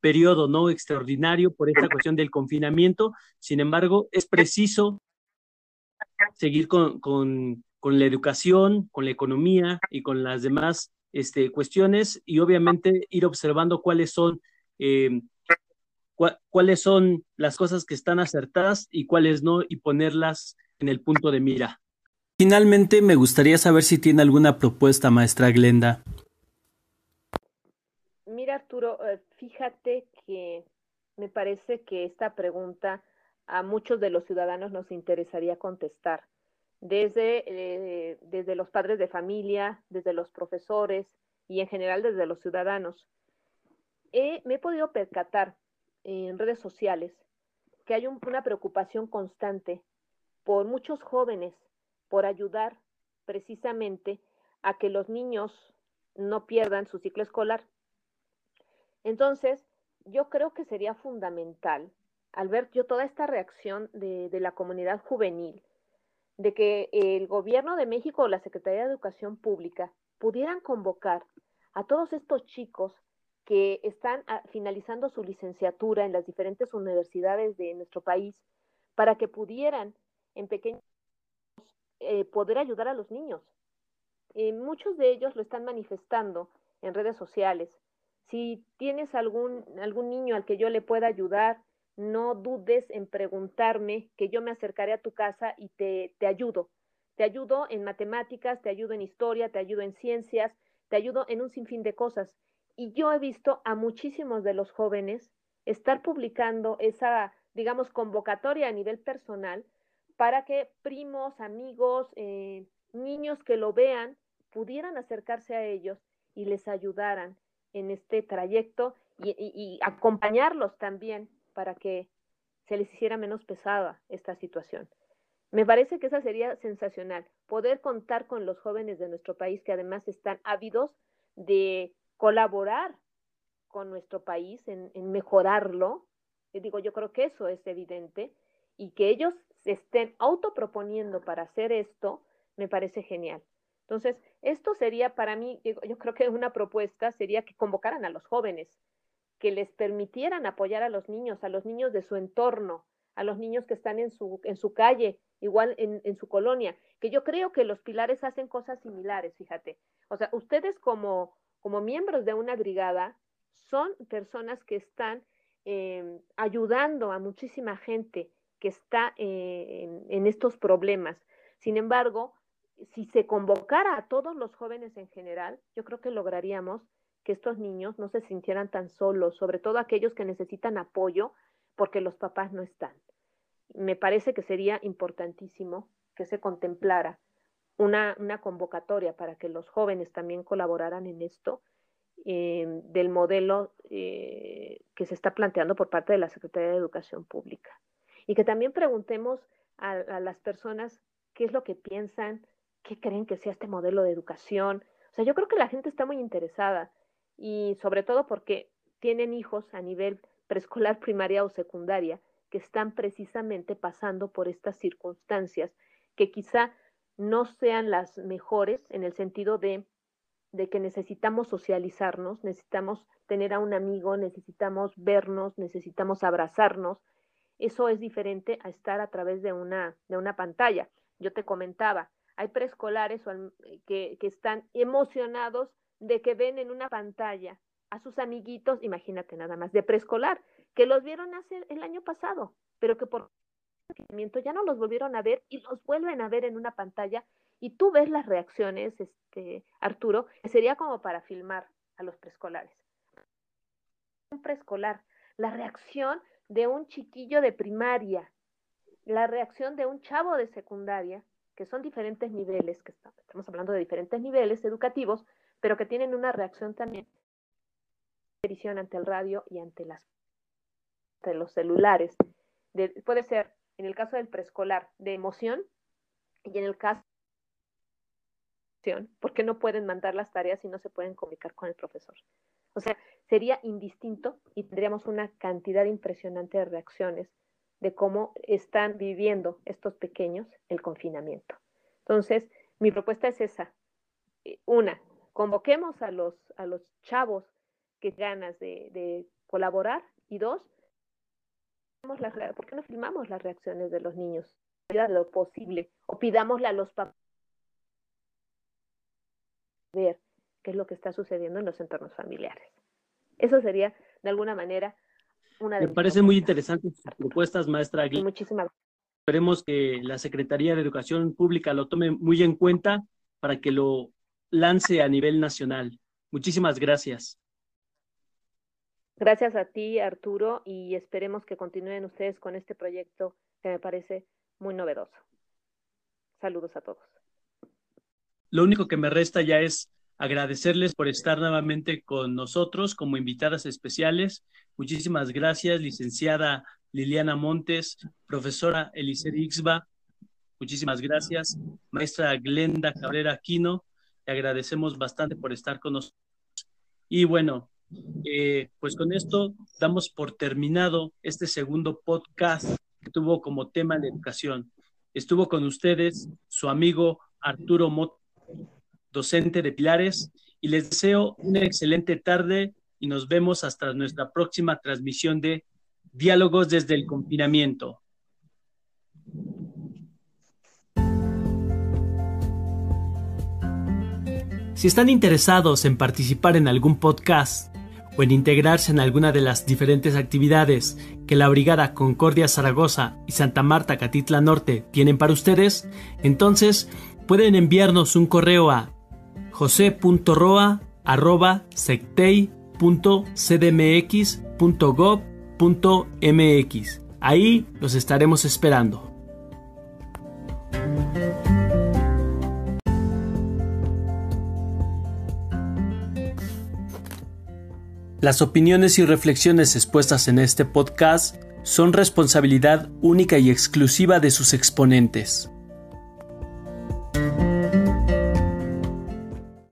periodo no extraordinario por esta cuestión del confinamiento. Sin embargo, es preciso seguir con, con, con la educación, con la economía y con las demás este, cuestiones y obviamente ir observando cuáles son eh, cuáles son las cosas que están acertadas y cuáles no y ponerlas en el punto de mira. Finalmente, me gustaría saber si tiene alguna propuesta, maestra Glenda. Mira, Arturo, eh, fíjate que me parece que esta pregunta a muchos de los ciudadanos nos interesaría contestar, desde, eh, desde los padres de familia, desde los profesores y en general desde los ciudadanos. me he podido percatar en redes sociales que hay una preocupación constante por muchos jóvenes por ayudar precisamente a que los niños no pierdan su ciclo escolar. Entonces, yo creo que sería fundamental, al ver yo toda esta reacción de, de la comunidad juvenil, de que el gobierno de México o la Secretaría de Educación Pública pudieran convocar a todos estos chicos que están ah, finalizando su licenciatura en las diferentes universidades de nuestro país para que pudieran en pequeños eh, poder ayudar a los niños. Eh, muchos de ellos lo están manifestando en redes sociales. Si tienes algún, algún niño al que yo le pueda ayudar, no dudes en preguntarme, que yo me acercaré a tu casa y te, te ayudo. Te ayudo en matemáticas, te ayudo en historia, te ayudo en ciencias, te ayudo en un sinfín de cosas. Y yo he visto a muchísimos de los jóvenes estar publicando esa, digamos, convocatoria a nivel personal para que primos, amigos, eh, niños que lo vean pudieran acercarse a ellos y les ayudaran en este trayecto y, y acompañarlos también para que se les hiciera menos pesada esta situación. Me parece que esa sería sensacional, poder contar con los jóvenes de nuestro país que además están ávidos de colaborar con nuestro país en, mejorarlo. Y digo, yo creo que eso es evidente y que ellos se estén autoproponiendo para hacer esto, me parece genial. Entonces, esto sería para mí, yo creo que una propuesta sería que convocaran a los jóvenes, que les permitieran apoyar a los niños, a los niños de su entorno, a los niños que están en su, en su calle, igual en, en su colonia, que yo creo que los pilares hacen cosas similares, fíjate. O sea, ustedes como, como miembros de una brigada, son personas que están eh, ayudando a muchísima gente que está eh, en, estos problemas. Sin embargo, si se convocara a todos los jóvenes en general, yo creo que lograríamos que estos niños no se sintieran tan solos, sobre todo aquellos que necesitan apoyo porque los papás no están. Me parece que sería importantísimo que se contemplara una, una convocatoria para que los jóvenes también colaboraran en esto eh, del modelo eh, que se está planteando por parte de la Secretaría de Educación Pública. Y que también preguntemos a, a, las personas qué es lo que piensan, qué creen que sea este modelo de educación. O sea, yo creo que la gente está muy interesada y sobre todo porque tienen hijos a nivel preescolar, primaria o secundaria que están precisamente pasando por estas circunstancias que quizá no sean las mejores en el sentido de, de, que necesitamos socializarnos, necesitamos tener a un amigo, necesitamos vernos, necesitamos abrazarnos. Eso es diferente a estar a través de una, de una pantalla. Yo te comentaba, hay preescolares que, que están emocionados de que ven en una pantalla a sus amiguitos, imagínate nada más, de preescolar, que los vieron hace el año pasado, pero que por ya no los volvieron a ver y los vuelven a ver en una pantalla Y tú ves las reacciones, este, Arturo, que sería como para filmar a los preescolares. Un preescolar, la reacción de un chiquillo de primaria, la reacción de un chavo de secundaria, que son diferentes niveles, que estamos hablando de diferentes niveles educativos, pero que tienen una reacción también ante el radio y ante las ante los celulares. puede ser, en el caso del preescolar, de emoción y en el caso porque no pueden mandar las tareas y no se pueden comunicar con el profesor. O sea, sería indistinto y tendríamos una cantidad impresionante de reacciones de cómo están viviendo estos pequeños el confinamiento. Entonces, mi propuesta es esa. Eh, una, convoquemos a los, a los chavos que ganas de, colaborar y dos, ¿por qué no filmamos las reacciones de los niños? lo posible o pidámosle a los papás ver qué es lo que está sucediendo en los entornos familiares. Eso sería, de alguna manera, una de Me parece muy interesante sus propuestas, maestra Muchísimas Esperemos que la Secretaría de Educación Pública lo tome muy en cuenta para que lo lance a nivel nacional. Muchísimas gracias. Gracias a ti, Arturo, y esperemos que continúen ustedes con este proyecto que me parece muy novedoso. Saludos a todos. Lo único que me resta ya es agradecerles por estar nuevamente con nosotros como invitadas especiales. Muchísimas gracias, licenciada Liliana Montes, profesora Elicer Ixba. Muchísimas gracias, maestra Glenda Cabrera Aquino. Le agradecemos bastante por estar con nosotros. Y bueno, eh, pues con esto damos por terminado este segundo podcast que tuvo como tema la educación. Estuvo con ustedes su amigo Arturo Mot docente de Pilares, y les deseo una excelente tarde y nos vemos hasta nuestra próxima transmisión de Diálogos desde el confinamiento. Si están interesados en participar en algún podcast o en integrarse en alguna de las diferentes actividades que la Brigada Concordia Zaragoza y Santa Marta Catitla Norte tienen para ustedes, entonces pueden enviarnos un correo a jose.roa.sectei.cdmx.gov.mx. Ahí los estaremos esperando. Las opiniones y reflexiones expuestas en este podcast son responsabilidad única y exclusiva de sus exponentes.